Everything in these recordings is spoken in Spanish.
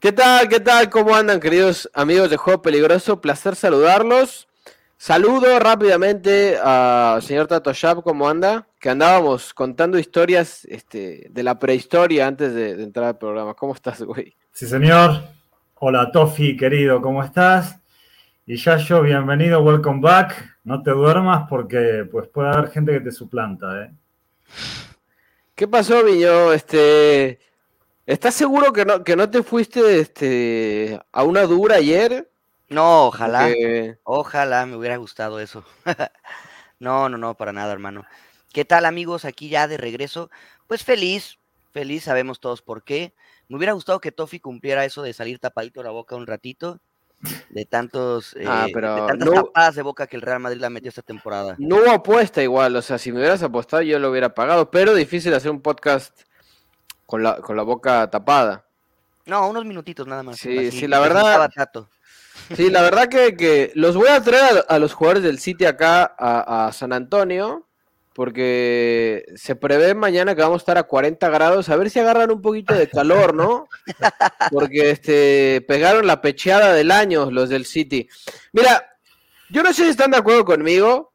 ¿Qué tal? ¿Qué tal? ¿Cómo andan, queridos amigos de Juego Peligroso? Placer saludarlos. Saludo rápidamente al señor Tato Shap, ¿cómo anda? Que andábamos contando historias este, de la prehistoria antes de, de entrar al programa. ¿Cómo estás, güey? Sí, señor. Hola, Tofi, querido, ¿cómo estás? Y Yayo, bienvenido, welcome back. No te duermas porque pues puede haber gente que te suplanta, ¿eh? ¿Qué pasó, Viño? Este, ¿Estás seguro que no, que no te fuiste este, a una dura ayer? No, ojalá. Porque- Ojalá me hubiera gustado eso. no, no, no, para nada, hermano. ¿Qué tal, amigos? Aquí ya de regreso. Pues feliz, feliz, sabemos todos por qué. Me hubiera gustado que Tofi cumpliera eso de salir tapadito la boca un ratito. De tantos, Ah, eh, pero de tantas no- tapadas de boca que el Real Madrid la metió esta temporada. No hubo apuesta igual, o sea, si me hubieras apostado yo lo hubiera pagado, pero difícil hacer un podcast con la, con la boca tapada. No, unos minutitos nada más. Sí, así, sí, la verdad-. Sí, la verdad que, que los voy a traer a, a los jugadores del City acá a, a San Antonio, porque se prevé mañana que vamos a estar a 40 grados, a ver si agarran un poquito de calor, ¿no? Porque este pegaron la pecheada del año los del City. Mira, yo no sé si están de acuerdo conmigo.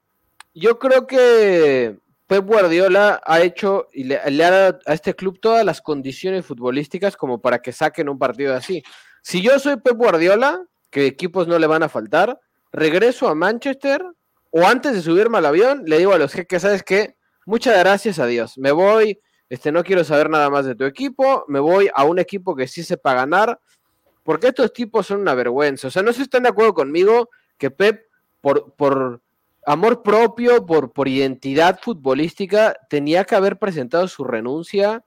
Yo creo que Pep Guardiola ha hecho y le, ha dado a este club todas las condiciones futbolísticas como para que saquen un partido así. Si yo soy Pep Guardiola, que equipos no le van a faltar, regreso a Manchester o antes de subirme al avión, le digo a los jeques, ¿sabes qué? Muchas gracias a Dios. Me voy, este, no quiero saber nada más de tu equipo, me voy a un equipo que sí sepa ganar, porque estos tipos son una vergüenza. O sea, no si están de acuerdo conmigo que Pep, por, por amor propio, por, por identidad futbolística, tenía que haber presentado su renuncia.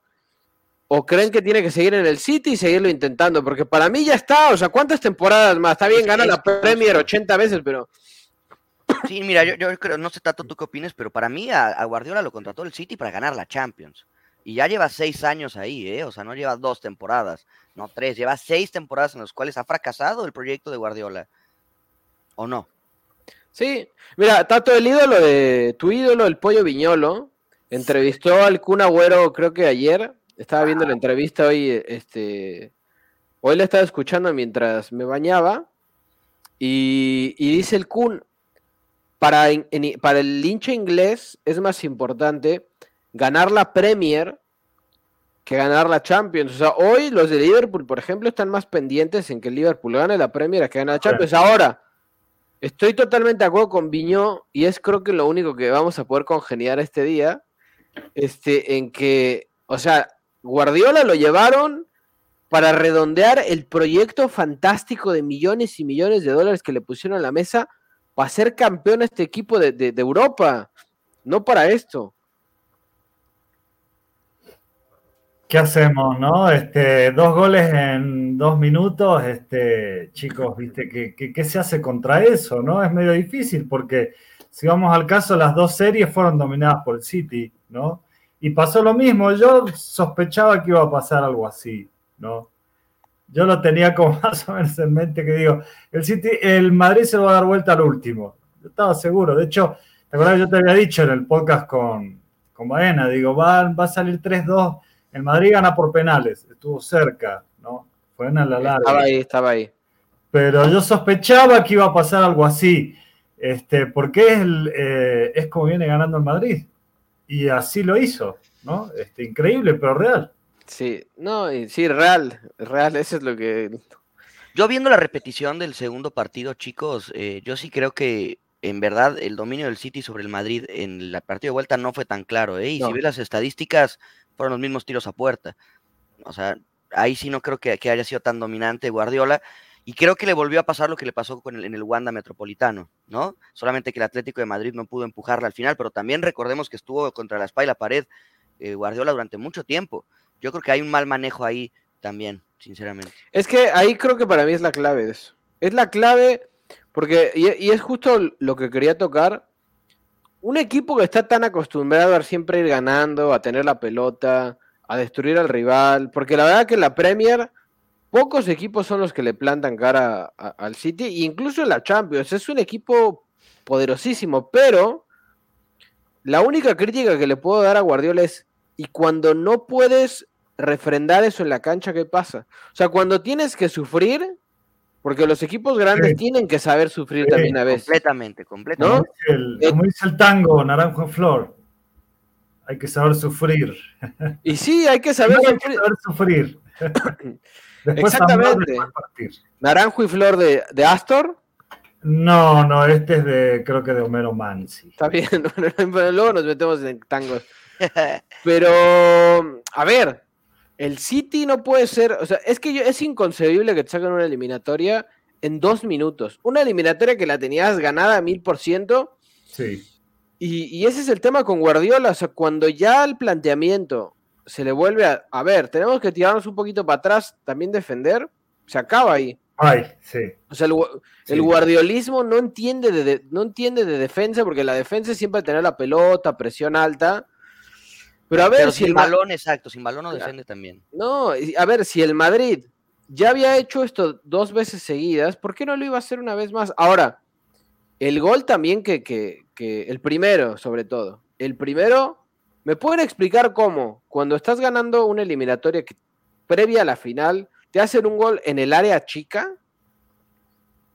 ¿O creen que tiene que seguir en el City y seguirlo intentando? Porque para mí ya está, o sea, ¿cuántas temporadas más? Está bien, gana la. Premier 80 veces, pero Sí, mira, yo, yo creo, no sé Tato tú qué opines, pero para mí a, a Guardiola lo contrató el City para ganar la Champions. Y ya lleva seis años ahí, ¿eh? O sea, no lleva dos temporadas, no tres, lleva seis temporadas en las cuales ha fracasado el proyecto de Guardiola. ¿O no? Sí, mira, Tato, el ídolo de tu ídolo, el pollo Viñolo, entrevistó al Kun Agüero, creo que ayer, estaba viendo la entrevista hoy, este, hoy la estaba escuchando mientras me bañaba, y, y dice el Kun, para, en- para el hincha inglés es más importante ganar la Premier que ganar la Champions. O sea, hoy los de Liverpool, por ejemplo, están más pendientes en que el Liverpool gane la Premier a que gane la Champions. Ahora, Estoy totalmente de acuerdo con Viñó y es creo que lo único que vamos a poder congeniar este día, este, en que, o sea, Guardiola lo llevaron para redondear el proyecto fantástico de millones y millones de dólares que le pusieron a la mesa para ser campeón a este equipo de, de- de Europa, no para esto. ¿Qué hacemos, no? Este, dos goles en dos minutos, este, chicos, ¿viste? ¿Qué, qué, se hace contra eso, no? Es medio difícil porque si vamos al caso, las dos series fueron dominadas por el City, ¿no? Y pasó lo mismo, yo sospechaba que iba a pasar algo así, ¿no? Yo lo tenía como más o menos en mente que digo, el City, el Madrid se lo va a dar vuelta al último. Yo estaba seguro, de hecho, ¿te acuerdas? Yo te había dicho en el podcast con, con Baena, digo, va, va a salir 3-2 el Madrid gana por penales, estuvo cerca, ¿no? Fue en la larga. Estaba ahí, estaba ahí. Pero yo sospechaba que iba a pasar algo así, este, porque es, el, eh, es como viene ganando el Madrid. Y así lo hizo, ¿no? Este, increíble, pero real. Sí, no, y sí, real, real, eso es lo que... Yo viendo la repetición del segundo partido, chicos, eh, yo sí creo que en verdad el dominio del City sobre el Madrid en el partido de vuelta no fue tan claro, ¿eh? Y No. si ves las estadísticas, fueron los mismos tiros a puerta. O sea, ahí sí no creo que, haya sido tan dominante Guardiola. Y creo que le volvió a pasar lo que le pasó con el- en el Wanda Metropolitano, ¿no? Solamente que el Atlético de Madrid no pudo empujarla al final, pero también recordemos que estuvo contra la espalda y la pared eh, Guardiola durante mucho tiempo. Yo creo que hay un mal manejo ahí también, sinceramente. Es que ahí creo que para mí es la clave de eso. Es la clave, porque, y es justo lo que quería tocar. Un equipo que está tan acostumbrado a siempre ir ganando, a tener la pelota, a destruir al rival, porque la verdad que la Premier, pocos equipos son los que le plantan cara al City, e incluso en la Champions. Es un equipo poderosísimo, pero la única crítica que le puedo dar a Guardiola es, y cuando no puedes refrendar eso en la cancha, ¿qué pasa? O sea, cuando tienes que sufrir, porque los equipos grandes Sí. tienen que saber sufrir Sí, también a veces. Completamente, completamente. ¿No? Como dice el, Eh, como dice el tango, Naranjo en Flor. Hay que saber sufrir. Y sí, hay que saber Primero hay que sufrir. saber sufrir. Después Exactamente. amar, después partir. Naranjo y flor de, de Astor, No, no, este es de, creo que de Homero Mansi. está bien, bueno, luego nos metemos en tangos. Pero, a ver, el City no puede ser, o sea, es que yo- es inconcebible que te saquen una eliminatoria en dos minutos. Una eliminatoria que la tenías ganada a mil por ciento. Sí. Y, y ese es el tema con Guardiola. O sea, cuando ya el planteamiento se le vuelve a. A ver, tenemos que tirarnos un poquito para atrás, también defender. Se acaba ahí. Ay, sí. O sea, el, sí. guardiolismo no entiende, de, no entiende de defensa, porque la defensa es siempre tener la pelota, presión alta. Pero a ver Pero si sin el balón, exacto, sin balón no Claro. defiende también. No, a ver, si el Madrid ya había hecho esto dos veces seguidas, ¿por qué no lo iba a hacer una vez más? Ahora, el gol también que, que, que el primero, sobre todo. El primero, ¿me pueden explicar cómo? Cuando estás ganando una eliminatoria que, previa a la final, te hacen un gol en el área chica.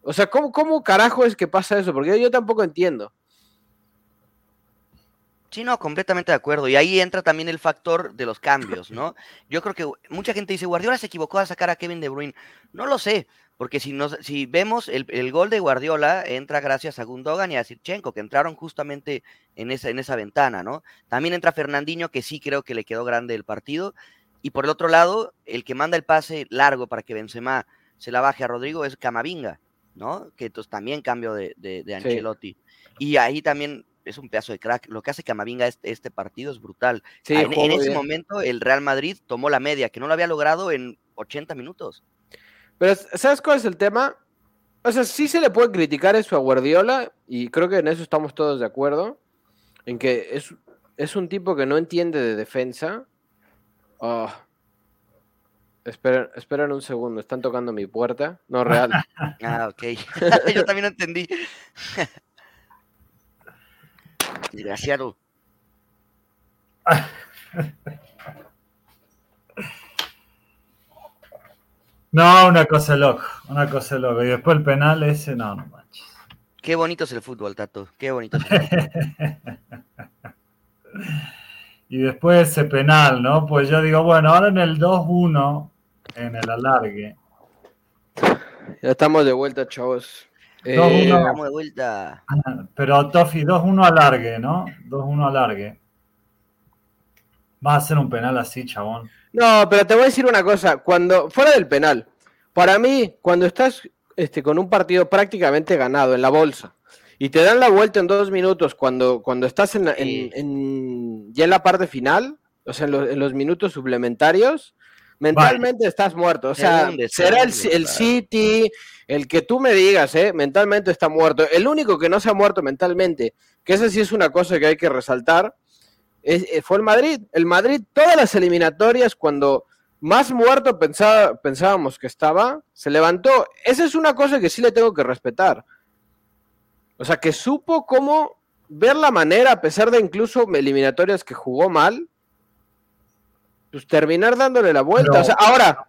O sea, ¿cómo, cómo carajo es que pasa eso? Porque yo tampoco entiendo. Sí, no, completamente de acuerdo. Y ahí entra también el factor de los cambios, ¿no? Yo creo que mucha gente dice, Guardiola se equivocó al sacar a Kevin De Bruyne. No lo sé, porque si, nos, si vemos el, el gol de Guardiola, entra gracias a Gundogan y a Sirchenko, que entraron justamente en esa, en esa ventana, ¿no? También entra Fernandinho, que sí creo que le quedó grande el partido. Y por el otro lado, el que manda el pase largo para que Benzema se la baje a Rodrigo es Camavinga, ¿no? Que entonces también cambio de, de, de Sí. Ancelotti. Y ahí también es un pedazo de crack. Lo que hace Camavinga este, este partido es brutal. Sí, en, ese momento el Real Madrid tomó la media, que no lo había logrado en 80 minutos. Pero, ¿sabes cuál es el tema? O sea, sí se le puede criticar eso a Guardiola, y creo que en eso estamos todos de acuerdo, en que es, es un tipo que no entiende de defensa. Ah. Esperen, esperen un segundo, están tocando mi puerta. No, real. Ah, ok. Yo también entendí. Desgraciado. No, una cosa loca, una cosa loca. Y después el penal ese, no, no manches. Qué bonito es el fútbol, Tato. Qué bonito es el fútbol. Y después ese penal, ¿no? Pues yo digo, bueno, ahora en el 2-1, en el alargue, Ya estamos de vuelta, chavos. Eh, Dos, uno. Vamos de vuelta. pero Tofi, 2-1 alargue, ¿no? 2-1 alargue. Va a ser un penal así, chabón. No, pero te voy a decir una cosa. Cuando, fuera del penal, para mí, cuando estás este, con un partido prácticamente ganado en la bolsa y te dan la vuelta en dos minutos cuando, cuando estás en, en- ya en la parte final, o sea, en, lo- en los minutos suplementarios, mentalmente estás muerto. O sea, será el, el claro. City, el que tú me digas, ¿eh? mentalmente está muerto. El único que no se ha muerto mentalmente, que esa sí es una cosa que hay que resaltar, es- eh, fue el Madrid. El Madrid, todas las eliminatorias, cuando más muerto pensaba- pensábamos que estaba, se levantó. Esa es una cosa que sí le tengo que respetar. O sea, que supo cómo ver la manera, a pesar de incluso eliminatorias que jugó mal, pues terminar dándole la vuelta. O sea, ahora,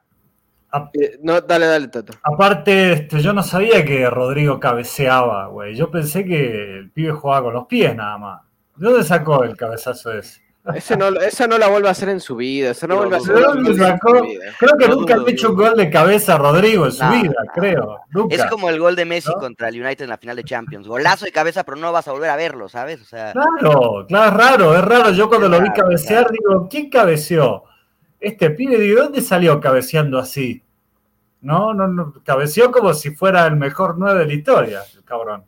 A- eh, no, dale, dale, Tato. Aparte, este, yo no sabía que Rodrigo cabeceaba, güey. Yo pensé que el pibe jugaba con los pies nada más. ¿De dónde sacó el cabezazo ese? Ese no, esa no la vuelve a hacer en su vida. Esa no Lo vuelve a hacer. Creo que nunca han hecho un gol de cabeza a Rodrigo en su vida, creo. Nunca. Es como el gol de Messi ¿No? contra el United en la final de Champions. Golazo de cabeza, pero no vas a volver a verlo, ¿sabes? O sea, Claro, claro, es raro, es raro. Yo cuando Es lo vi cabecear, claro. digo, ¿quién cabeceó? Este pibe, digo, ¿dónde salió cabeceando así? No, no, no, cabeceó como si fuera el mejor nueve de la historia, el cabrón.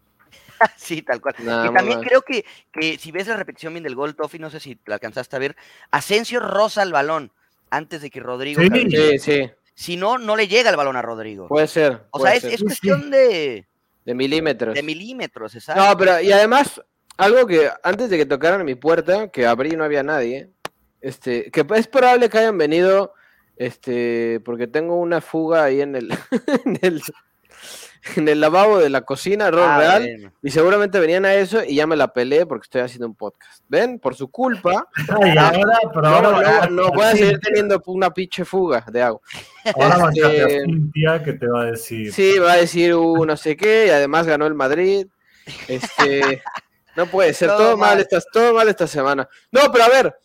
sí, tal cual. Y también creo que, que si ves la repetición bien del gol, Tofi, no sé si la alcanzaste a ver, Asensio roza el balón antes de que Rodrigo Sí. cabecee. Sí, sí, Si no, no le llega el balón a Rodrigo. puede ser. o puede sea, es, ser. es sí. cuestión de, de milímetros. de milímetros, exacto. No, pero y además, algo que antes de que tocaran mi puerta, que abrí y no había nadie, este, que es probable que hayan venido, este, porque tengo una fuga ahí en el, en el, en el lavabo de la cocina, error Ah, real, bueno. y seguramente venían a eso y ya me la peleé porque estoy haciendo un podcast. ¿Ven? Por su culpa, Ay, ahora, pero no, ahora, no, no voy a seguir teniendo una pinche fuga de agua. ahora a Este- Cintia que te va a decir. Sí, va a decir uh, no sé qué, y además ganó el Madrid. Este, no puede ser, Todo todo, mal, mal. esta, todo mal esta semana. No, pero a ver,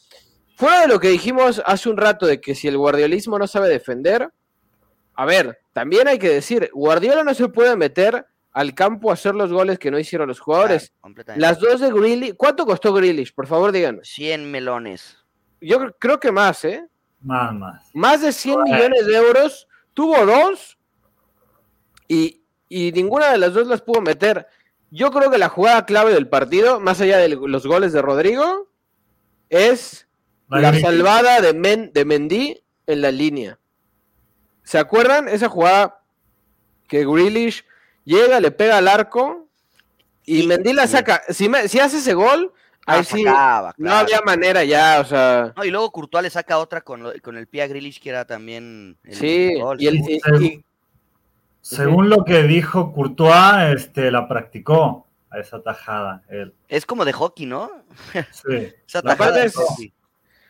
fuera de lo que dijimos hace un rato de que si el guardiolismo no sabe defender, a ver, también hay que decir, Guardiola no se puede meter al campo a hacer los goles que no hicieron los jugadores. Claro. Las dos de Grealish, ¿cuánto costó Grealish? Por favor, díganme. 100 melones. Yo cre- creo que más, ¿eh? Más, más. Más de 100 Bueno. millones de euros, tuvo dos y, y ninguna de las dos las pudo meter. Yo creo que la jugada clave del partido, más allá de los goles de Rodrigo, es La salvada de, Men, de Mendy en la línea. ¿Se acuerdan? Esa jugada que Grealish llega, le pega al arco y Sí, Mendy la sí. saca. Si, me- si hace ese gol, Ah, ahí sí, sacaba, no había manera ya, o sea... No, y luego Courtois le saca otra con, lo- con el pie a Grealish, que era también el Sí, gol. y el, y- y- Según lo que dijo Courtois, este, la practicó a esa tajada. Él. Es como de hockey, ¿no? Sí, Esa La tajada de hockey.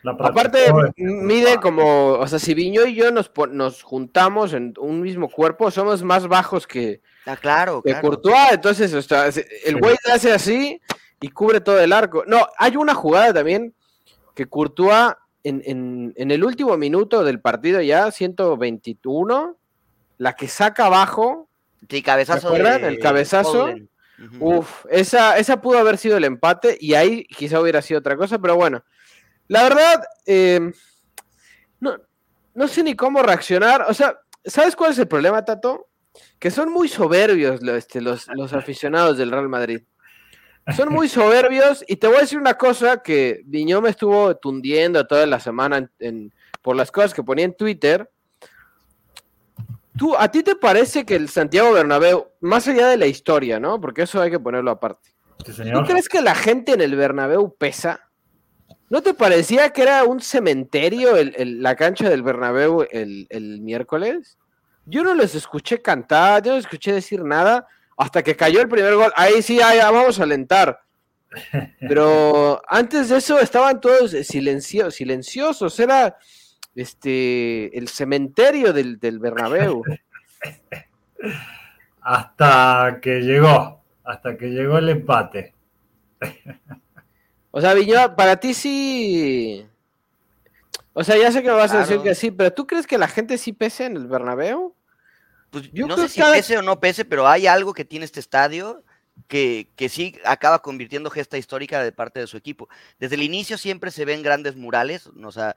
La Aparte, mide Courtois. como, o sea, si Viño y yo nos, pon- nos juntamos en un mismo cuerpo, somos más bajos que, Ah, claro, que claro. Courtois, entonces, o sea, se- el güey hace así y cubre todo el arco. No, hay una jugada también que Courtois en, en- en el último minuto del partido ya, 121, la que saca abajo, Sí, cabezazo de El cabezazo. Uf, esa, esa pudo haber sido el empate y ahí quizá hubiera sido otra cosa, pero bueno. La verdad, eh, no, no sé ni cómo reaccionar. O sea, ¿sabes cuál es el problema, Tato? Que son muy soberbios lo- este, los, los aficionados del Real Madrid. Son muy soberbios y te voy a decir una cosa que Viñó me estuvo tundiendo toda la semana en- en- por las cosas que ponía en Twitter. ¿Tú, ¿A ti te parece que el Santiago Bernabéu, más allá de la historia, ¿no? Porque eso hay que ponerlo aparte. ¿Tú crees que la gente en el Bernabéu pesa? ¿No te parecía que era un cementerio el- el- la cancha del Bernabéu el, el miércoles? Yo no los escuché cantar, yo no escuché decir nada hasta que cayó el primer gol. Ahí sí, ahí, ah, vamos a alentar. Pero antes de eso estaban todos silencio- silenciosos. Era este el cementerio del, del Bernabéu. Hasta que llegó, hasta que llegó el empate. O sea, Viñola, para ti sí. O sea, ya sé que me vas a decir que sí, pero ¿tú crees que la gente sí pese en el Bernabéu? Pues, Yo no creo sé si cada- pese o no pese, pero hay algo que tiene este estadio que, que sí acaba convirtiendo gesta histórica de parte de su equipo. Desde el inicio siempre se ven grandes murales, o sea,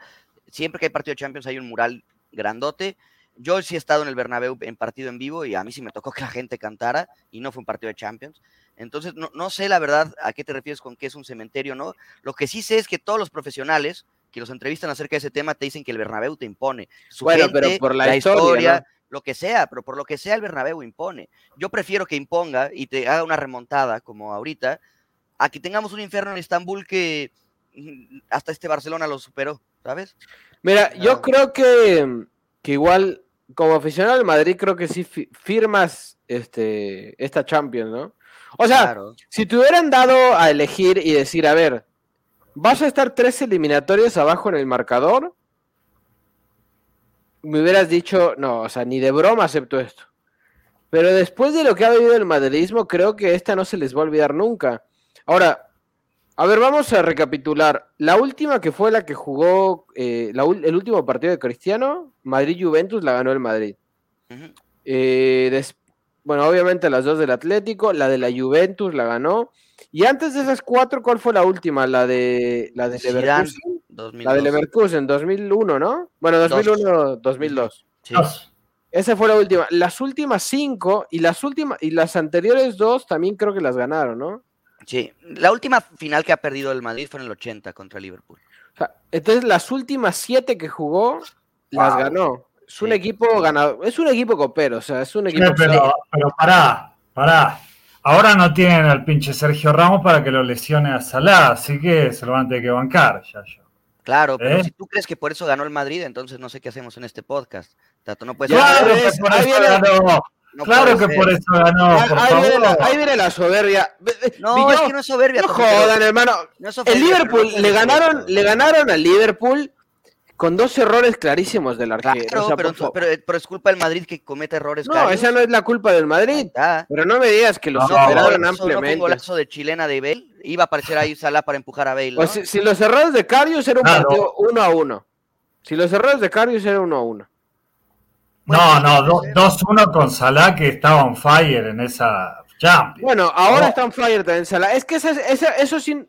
siempre que hay partido de Champions hay un mural grandote. Yo sí he estado en el Bernabéu en partido en vivo y a mí sí me tocó que la gente cantara y no fue un partido de Champions. Entonces, no, no sé la verdad a qué te refieres con que es un cementerio, ¿no? Lo que sí sé es que todos los profesionales que los entrevistan acerca de ese tema te dicen que el Bernabéu te impone. Su Bueno, pero gente, por la historia, ¿no? lo que sea, pero por lo que sea el Bernabéu impone. Yo prefiero que imponga y te haga una remontada como ahorita, a que tengamos un infierno en Estambul que mm, hasta este Barcelona lo superó, ¿sabes? Mira, yo creo que, que igual, como aficionado del Madrid, creo que sí fi- firmas este, esta Champions, ¿no? O sea, Claro. si te hubieran dado a elegir y decir, a ver, vas a estar tres eliminatorios abajo en el marcador, me hubieras dicho, no, o sea, ni de broma acepto esto. Pero después de lo que ha vivido el madridismo, creo que esta no se les va a olvidar nunca. Ahora, a ver, vamos a recapitular. La última que fue la que jugó, eh, la el último partido de Cristiano, Madrid-Juventus, la ganó el Madrid. Eh, des- bueno, obviamente las dos del Atlético, la de la Juventus la ganó. Y antes de esas cuatro, ¿cuál fue la última? La de la de Zidane, Leverkusen. 2002. La de Leverkusen, 2001, ¿no? Bueno, Dos. 2001, 2002. Sí. Dos. Esa fue la última. Las últimas cinco y las últimas y las anteriores dos también creo que las ganaron, ¿no? Sí. La última final que ha perdido el Madrid fue en el 80 contra Liverpool. O sea, entonces las últimas siete que jugó las ganó. Es un equipo ganador, es un equipo copero, o sea, es un Sí, equipo pero, pero pará, pará. Ahora no tienen al pinche Sergio Ramos para que lo lesione a Salah, así que se lo van a tener que bancar, ya yo. Claro, pero ¿Eh? si tú crees que por eso ganó el Madrid, entonces no sé qué hacemos en este podcast. Tato, no puedes Ya Claro, que por ahí eso ganó. claro que por eso ganó. Ah, por ahí, favor. viene la, ahí viene la soberbia. No, Villó, es que no es soberbia. no jodan, hermano. no es El Liverpool no le ganaron, le ganaron al Liverpool con dos errores clarísimos del arquero. Claro, o sea, pero, por favor. pero, pero es culpa del Madrid que comete errores. no, Karius. esa no es la culpa del Madrid. Pero no me digas que los No, superaron un ampliamente. golazo de chilena de Bale. Iba a aparecer ahí Salah para empujar a Bale. ¿no? O si, si los errores de Carius era un Claro. partido uno a uno. Si los errores de Carius era uno a uno. No, no, ser. 2-1 con Salah que estaba on fire en esa Champions. Bueno, ahora No. está en fire también Salah. Es que esa, esa- eso sí.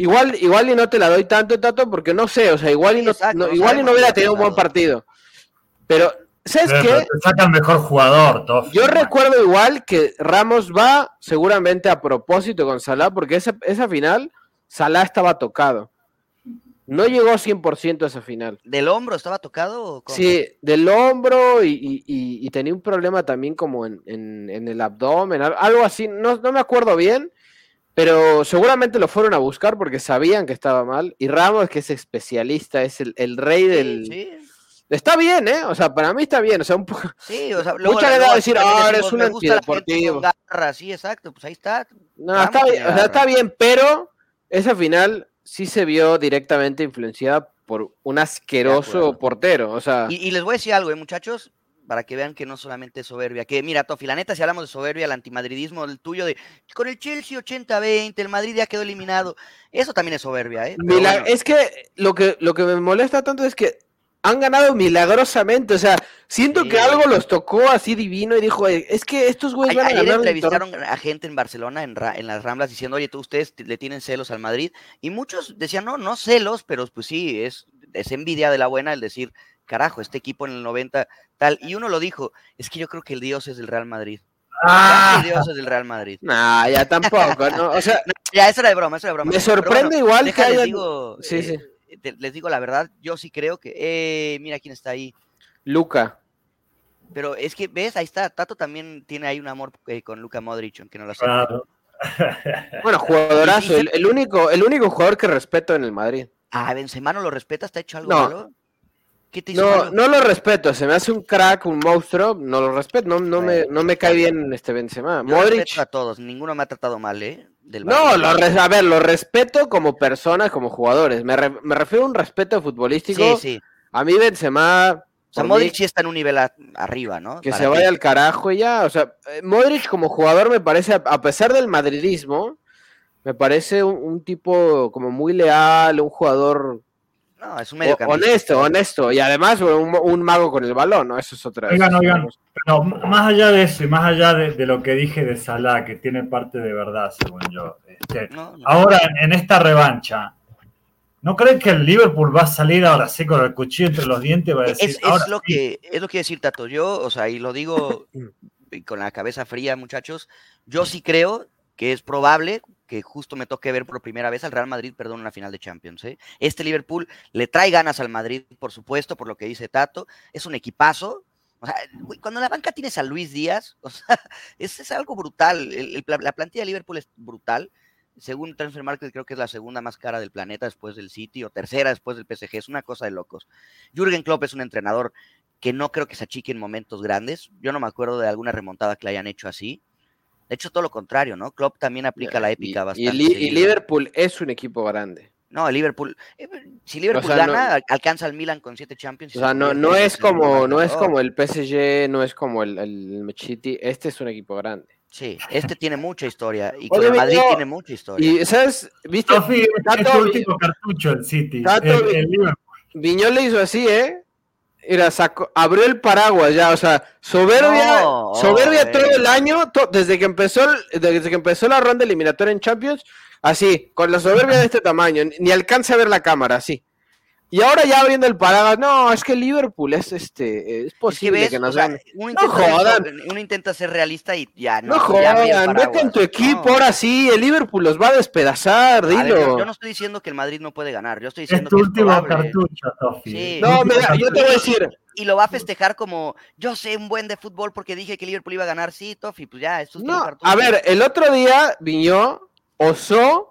Igual, igual y no te la doy tanto, Tato, porque no sé, o sea, igual y no, exacto, no- no igual y no hubiera tenido un buen partido. Pero, ¿sabes Pero qué? te saca el mejor jugador, Tofi. Yo recuerdo igual que Ramos va seguramente a propósito con Salah, porque esa, esa final, Salah estaba tocado. No llegó 100% a esa final. ¿Del hombro estaba tocado? o cómo? Sí, del hombro y, y- y- y tenía un problema también como en, en- en el abdomen, al- algo así, no, no me acuerdo bien, pero seguramente lo fueron a buscar porque sabían que estaba mal. Y Ramos, que es especialista, es el, el rey del... Sí, Está bien, ¿eh? O sea, para mí está bien, o sea, un poco... sí, o sea, luego Mucha gente va a decir, "Ah, eres un antideportivo". garra, sí, exacto, pues ahí está. No, Ramos está bien, o sea, está bien, pero esa final sí se vio directamente influenciada por un asqueroso portero, o sea... Y, y les voy a decir algo, ¿eh, muchachos, para que vean que no solamente es soberbia. Que mira, Tofi, la neta, si hablamos de soberbia, el antimadridismo, el tuyo de con el Chelsea 80-20, el Madrid ya quedó eliminado. Eso también es soberbia, ¿eh? Pero Mila- bueno, Es que lo, que lo que me molesta tanto es que han ganado milagrosamente, o sea, siento Sí. que algo los tocó así divino y dijo, "Eh, es que estos güeyes van a ganar el torneo". entrevistaron a gente en Barcelona, en, Ra- en las Ramblas, diciendo, oye, tú ustedes le tienen celos al Madrid. Y muchos decían, no, no celos, pero pues sí, es, es envidia de la buena el decir, carajo, este equipo en el 90, tal. Y uno lo dijo, es que yo creo que el Dios es del Real Madrid. Ah, El Dios es del Real Madrid. Nah, ya tampoco, ¿no? O sea, Ya, eso era de broma, eso era de broma. me bueno, sorprende igual que hayan... digo, Sí, eh, sí. te- les digo la verdad, yo sí creo que, eh, mira quién está ahí. Luca. Pero es que, ¿ves? Ahí está, Tato también tiene ahí un amor eh, con Luca Modric, aunque no lo sepa. claro. Bueno, jugadorazo, el, el único, el único jugador que respeto en el Madrid. Ah, Benzema no lo respeta, ¿está hecho algo No. malo? ¿Qué te hizo No, malo? no lo respeto, se me hace un crack, un monstruo, no lo respeto, no, no, me, no me cae bien este Benzema. Yo Modric, respeto a todos, ninguno me ha tratado mal, ¿eh? Del no, lo a ver, lo respeto como personas, como jugadores. Me, re- me refiero a un respeto futbolístico. Sí, sí. A mí Benzema, O sea, Modric sí está en un nivel arriba, ¿no? que Para se ti. vaya al carajo y ya. O sea, eh, Modric como jugador me parece, a- a pesar del madridismo, me parece un, un tipo como muy leal, un jugador No, es un o- medio honesto, honesto. Y además un, un mago con el balón, ¿no? Eso es otra Oigan, oigan. Pero más allá de eso y más allá de, de lo que dije de Salah, que tiene parte de verdad, según yo. este, No, no. ahora, en, en esta revancha, ¿no creen que el Liverpool va a salir ahora sí con el cuchillo entre los dientes? y Va a decir, Es, es lo sí"? que, es lo que decir, Tato. Yo, o sea, y lo digo y con la cabeza fría, muchachos. Yo sí creo que es probable que justo me toque ver por primera vez al Real Madrid, perdón, una final de Champions. ¿eh? Este Liverpool le trae ganas al Madrid, por supuesto, por lo que dice Tato. Es un equipazo. O sea, cuando la banca tienes a Luis Díaz, o sea, es, algo brutal. La plantilla de Liverpool es brutal. Según Transfer Market, creo que es la segunda más cara del planeta después del City o tercera después del PSG. Es una cosa de locos. Jürgen Klopp es un entrenador que no creo que se achique en momentos grandes. Yo no me acuerdo de alguna remontada que le hayan hecho así. De hecho, todo lo contrario, ¿no? Klopp también aplica la épica y, bastante. y Li- y seguido. Liverpool es un equipo grande. No, el Liverpool. eh, si Liverpool sea, no- gana, al- alcanza al Milan con siete Champions. O se sea, no, no el es como, no es como el PSG, no es como el, el City, este es un equipo grande. Sí, este tiene mucha historia. Y Oye, con el Madrid tiene mucha historia. Y, ¿sabes? ¿Viste? Tofi, es Tato, tu último cartucho el City. Tato, el, el Liverpool. Viñón le hizo así, ¿eh? Mira, sacó, abrió el paraguas ya, o sea, soberbia, No, soberbia oh, todo eh. el año, to- desde que empezó desde que empezó la ronda eliminatoria en Champions, así, con la soberbia de este tamaño, ni- ni alcanza a ver la cámara, así. Y ahora ya abriendo el paraguas, no, es que Liverpool es este, es Es que posible ves, que o nos sea, gane. uno, No ser jodan. uno intenta ser realista y ya no. No jodan, vete en paraguas. tu equipo, No. ahora sí, el Liverpool los va a despedazar, A ver, yo, dilo. yo no estoy diciendo que el Madrid no puede ganar, yo estoy Es diciendo tu que es último cartucho, Tofi. Sí. No, mira, yo te voy a decir, Y lo va a festejar como yo sé un buen de fútbol porque dije que Liverpool iba a ganar, sí, Tofi, pues ya, es tu último No, cartucho. a ver, el otro día Viñó osó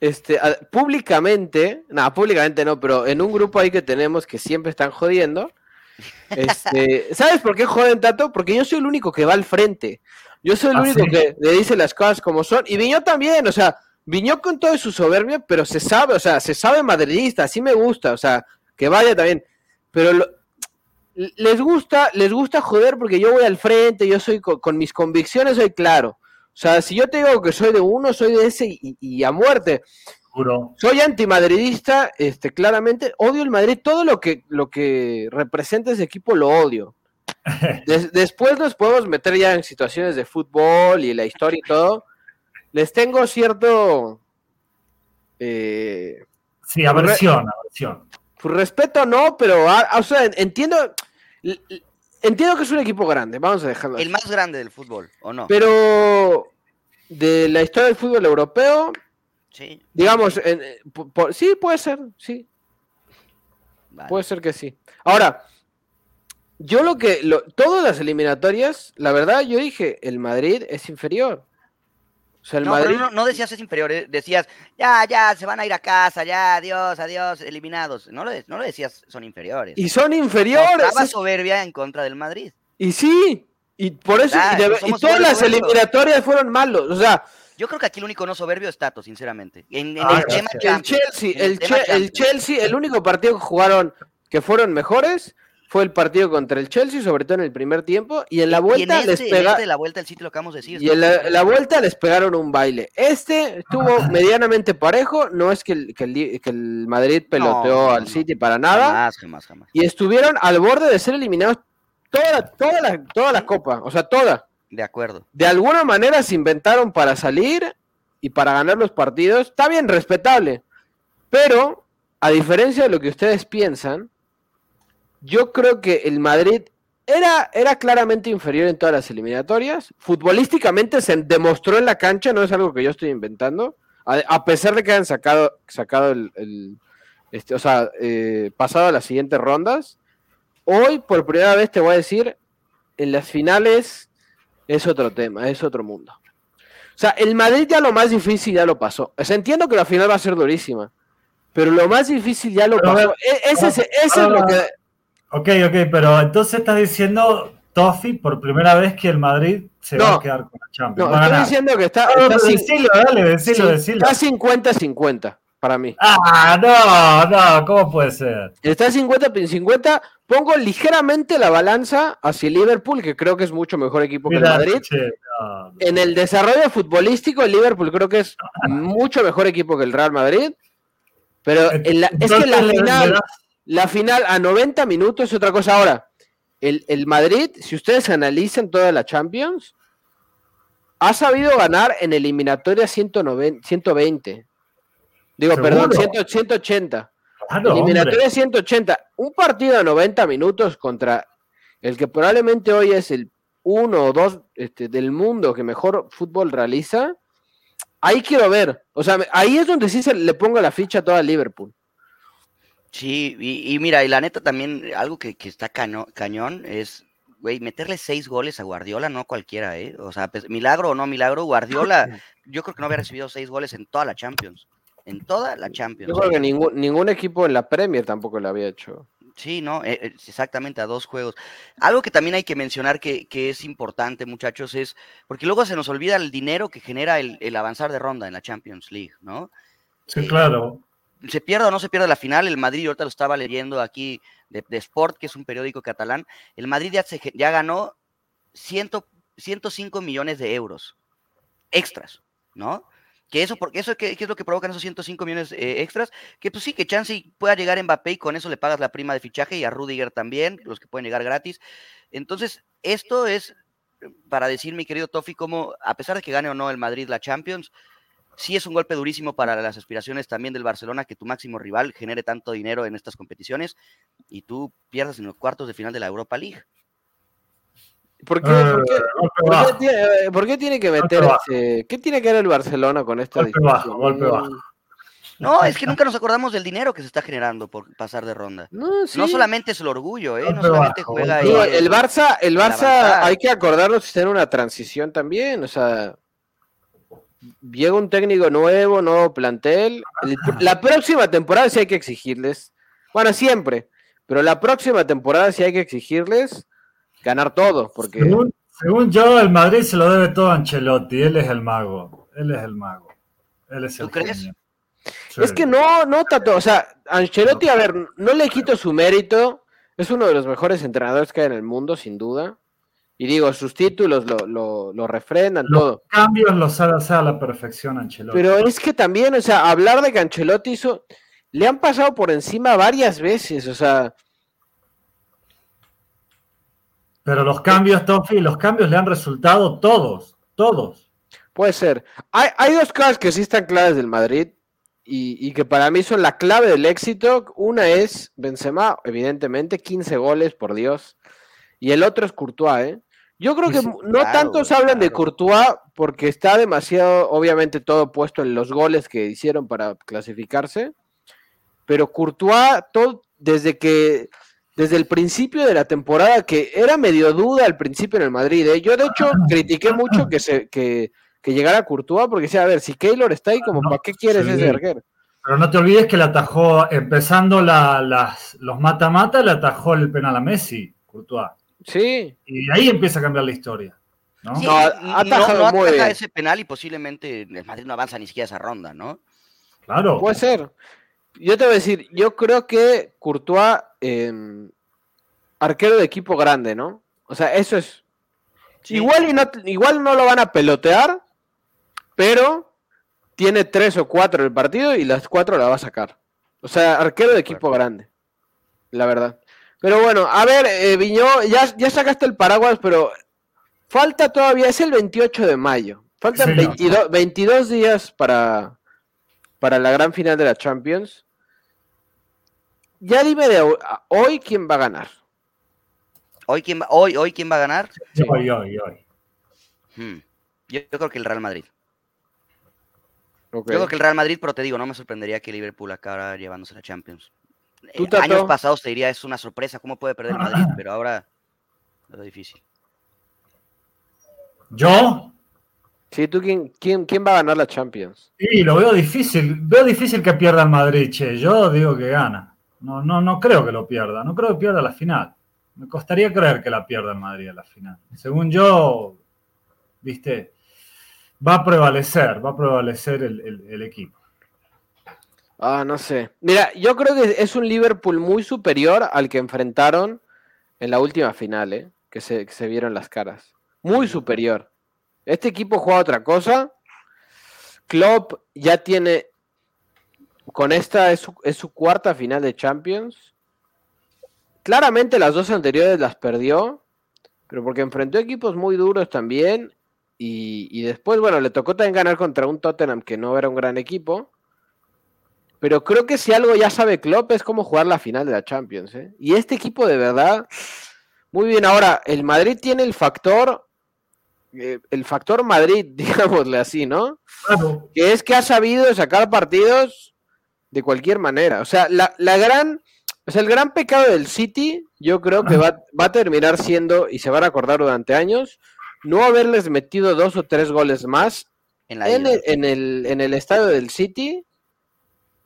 este, a- públicamente, no, públicamente no, pero en un grupo ahí que tenemos que siempre están jodiendo, Este, ¿Sabes por qué joden tanto? Porque yo soy el único que va al frente. Yo soy el ¿Ah, único sí? que le dice las cosas como son. Y Viñó también, o sea, Viñó con toda su soberbia, pero se sabe, o sea, se sabe madridista, así me gusta, o sea, que vaya también. Pero lo- les gusta, les gusta joder porque yo voy al frente, yo soy con, con mis convicciones, soy claro. O sea, si yo te digo que soy de uno, soy de ese y, y a muerte. Seguro. Soy antimadridista, este, claramente, odio el Madrid, todo lo que, lo que representa ese equipo lo odio. Des- después nos podemos meter ya en situaciones de fútbol y la historia y todo. Les tengo cierto eh, Sí, aversión, aversión. pues, respeto, no, pero ah, o sea, entiendo, entiendo que es un equipo grande, vamos a dejarlo. El así. más grande del fútbol, ¿o no? Pero de la historia del fútbol europeo, Sí. digamos, en- eh, po- po- sí, puede ser, sí. vale. Puede ser que sí. Ahora, yo lo que, lo- todas las eliminatorias, la verdad, yo dije, el Madrid es inferior. O sea, el no, pero Madrid. no, no decías es inferior, eh, decías, ya, ya, se van a ir a casa, ya, adiós, adiós, eliminados. No lo, no lo decías, son inferiores. Y son inferiores. Soberbia en contra del Madrid. Y sí. Y por eso. Y, de- todas las eliminatorias fueron malos. O sea, Yo creo que aquí el único no soberbio es Tato, sinceramente. En, en Ah, el tema. Chelsea, en el el, tema Che- el Champions. Chelsea, el único partido que jugaron que fueron mejores fue el partido contra el Chelsea, sobre todo en el primer tiempo. Y en la Y en vuelta este, les en pega. este la vuelta del sitio lo acabamos de decir. Y en la, la vuelta les pegaron un baile. Este estuvo medianamente parejo. No es que el, que el, que el Madrid peloteó No, al. City para nada. Jamás, jamás, jamás. Y estuvieron al borde de ser eliminados toda, toda, la, toda la copa. O sea, toda. De acuerdo. De alguna manera se inventaron para salir y para ganar los partidos. Está bien, respetable. Pero, a diferencia de lo que ustedes piensan, yo creo que el Madrid era, era claramente inferior en todas las eliminatorias. Futbolísticamente se demostró en la cancha, no es algo que yo estoy inventando. A, a pesar de que hayan sacado, sacado el, el- este, o sea, eh, pasado a las siguientes rondas. Hoy, por primera vez, te voy a decir, en las finales es otro tema, es otro mundo. O sea, el Madrid ya lo más difícil ya lo pasó. O sea, entiendo que la final va a ser durísima, pero lo más difícil ya lo Pero pasó. ver, E- ese, es- ese es lo que... Ok, ok, pero entonces estás diciendo, Tofi, por primera vez que el Madrid se va a quedar con la Champions. No, estoy diciendo que está, está, cin- decilo, dale, decilo, sí, decilo. está 50-50 para mí. Ah, no, no, ¿cómo puede ser? Está 50-50. Pongo ligeramente la balanza hacia Liverpool, que creo que es mucho mejor equipo que el Madrid. che, no, no. En el desarrollo futbolístico, el Liverpool creo que es mucho mejor equipo que el Real Madrid. Pero en la- es que la le final, das- la final a 90 minutos es otra cosa. Ahora, el, el Madrid, si ustedes analizan toda la Champions, ha sabido ganar en eliminatoria 190, 120. Digo, ¿Seguro? perdón, 100 180. Claro, eliminatoria hombre. 180. Un partido de 90 minutos contra el que probablemente hoy es el uno o dos este, del mundo que mejor fútbol realiza. Ahí quiero ver. O sea, ahí es donde sí se le pongo la ficha a toda Liverpool. Sí, y, y mira, y la neta también, algo que, que está caño- cañón es, güey, meterle seis goles a Guardiola, no cualquiera, ¿eh? O sea, pues, milagro o no milagro, Guardiola, yo creo que no había recibido seis goles en toda la Champions. En toda la Champions. Yo creo que ningún, ningún equipo en la Premier tampoco lo había hecho. Sí, no, Eh, eh, exactamente a dos juegos. Algo que también hay que mencionar que, que es importante, muchachos, es porque luego se nos olvida el dinero que genera el, el avanzar de ronda en la Champions League, ¿no? Sí, claro. Se pierda o no se pierda la final, el Madrid, ahorita lo estaba leyendo aquí de, de Sport, que es un periódico catalán, el Madrid ya, se ya ganó 100 105 millones de euros extras, ¿no? Que eso, porque eso ¿qué, qué es lo que provocan esos 105 millones eh, extras, que pues sí, que chance pueda llegar Mbappé y con eso le pagas la prima de fichaje y a Rudiger también, los que pueden llegar gratis. Entonces, esto es eh, para decir, mi querido Tofi, como a pesar de que gane o no el Madrid la Champions, sí es un golpe durísimo para las aspiraciones también del Barcelona que tu máximo rival genere tanto dinero en estas competiciones y tú pierdas en los cuartos de final de la Europa League. ¿Por qué, Eh, por qué- golpe por qué bajo. tiene, eh, por qué tiene que meter bajo. ese- ¿Qué tiene que ver el Barcelona con esta Golpe discusión? bajo, golpe bajo. No, es que nunca nos acordamos del dinero que se está generando por pasar de ronda. No, sí. No solamente es el orgullo, ¿eh? No solamente juega ahí. el Barça, el Barça, hay que acordarnos que está en una transición también, o sea, llega un técnico nuevo, nuevo plantel. El- la próxima temporada sí hay que exigirles, bueno, siempre, Pero la próxima temporada sí hay que exigirles ganar todo, porque... Según, según yo, el Madrid se lo debe todo a Ancelotti, él es el mago, él es el mago, él es el ¿Tú crees? Es que no, no, Tato, o sea, Ancelotti, a ver, no le quito su mérito, es uno de los mejores entrenadores que hay en el mundo, sin duda. Y digo, sus títulos lo, lo, lo refrendan, Los todo. cambios los hacer a la perfección Ancelotti. Pero es que también, o sea, hablar de que Ancelotti hizo, le han pasado por encima varias veces, o sea, Pero los cambios, Tofi, los cambios le han resultado todos, todos. puede ser. Hay, hay dos cosas que sí están claras del Madrid y, y que para mí son la clave del éxito. Una es Benzema, evidentemente, 15 goles, por Dios. Y el otro es Courtois, ¿eh? Yo creo que sí, no claro, tantos hablan de. Courtois porque está demasiado, obviamente, todo puesto en los goles que hicieron para clasificarse. Pero Courtois, todo, desde que, desde el principio de la temporada, que era medio duda al principio en el Madrid, ¿eh? yo de hecho critiqué mucho que se, que, que llegara Courtois porque decía, a ver, si Keylor está ahí, como, No, ¿para qué quieres sí. ese arquero? Pero no te olvides que le atajó, empezando la- las, los mata-mata, le atajó el penal a Messi, Courtois. Sí, Y ahí empieza a cambiar la historia. ¿no? Sí, No, y no, no ataja ese penal y posiblemente el Madrid no avanza ni siquiera esa ronda, ¿no? Claro. puede ser. Yo te voy a decir, yo creo que Courtois, eh, arquero de equipo grande, ¿no? O sea, eso es Sí. Igual, y no, igual no lo van a pelotear, pero tiene tres o cuatro en el partido y las cuatro la va a sacar. O sea, arquero de equipo grande, la verdad. Pero bueno, a ver, eh, Viñó, ya, ya sacaste el paraguas, pero falta todavía, es el 28 de mayo. Faltan Sí, no. 22, 22 días para, para la gran final de la Champions. Ya dime de ho- a- hoy quién va a ganar. Hoy quién va, hoy, hoy quién va a ganar? Sí. Hoy, hoy, hoy. Hmm. Yo, yo creo que el Real Madrid. Yo creo que el Real Madrid, pero te digo, no me sorprendería que Liverpool acabara llevándose la Champions. ¿Tú, Eh, años pasados te diría es una sorpresa, ¿cómo puede perder Madrid? Pero ahora veo difícil. ¿Yo? Sí, ¿tú quién, quién, quién va a ganar la Champions? Sí, lo veo difícil. Veo difícil que pierda el Madrid, che. Yo digo que gana. No, no, no creo que lo pierda. No creo que pierda la final. Me costaría creer que la pierda el Madrid en la final. Según yo, viste, va a prevalecer, va a prevalecer el, el- el equipo. Ah, no sé. Mira, yo creo que es un Liverpool muy superior al que enfrentaron en la última final, ¿eh? Que se, que se vieron las caras. Muy superior. Este equipo juega otra cosa. Klopp ya tiene. Con esta es su, es su cuarta final de Champions. Claramente las dos anteriores las perdió. Pero porque enfrentó equipos muy duros también. Y, y después, bueno, le tocó también ganar contra un Tottenham que no era un gran equipo. Pero creo que si algo ya sabe Klopp es cómo jugar la final de la Champions. ¿eh? Y este equipo de verdad, muy bien. Ahora, el Madrid tiene el factor, eh, el factor Madrid, digámosle así, ¿no? Claro, Que es que ha sabido sacar partidos de cualquier manera. O sea, la, la gran, o sea, el gran pecado del City, yo creo que va, va a terminar siendo, y se van a acordar durante años, no haberles metido dos o tres goles más En la en el, en el, en el estadio del City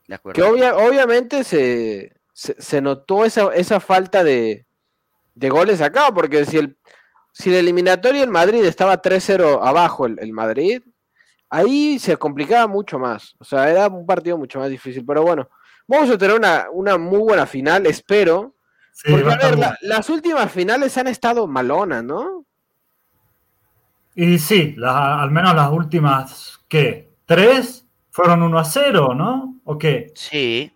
de acuerdo. que obvia- obviamente se, se, se notó esa, esa falta de, de goles acá, porque si el, si el eliminatorio en Madrid estaba 3-0 abajo el, el Madrid, ahí se complicaba mucho más. O sea, era un partido mucho más difícil. Pero bueno, vamos a tener una, una muy buena final, espero. sí, Porque, a ver, la- las últimas finales han estado malonas, ¿no? Y sí, la- al menos las últimas, ¿qué? ¿Tres? Fueron 1 a 0, ¿no? ¿O qué? Sí.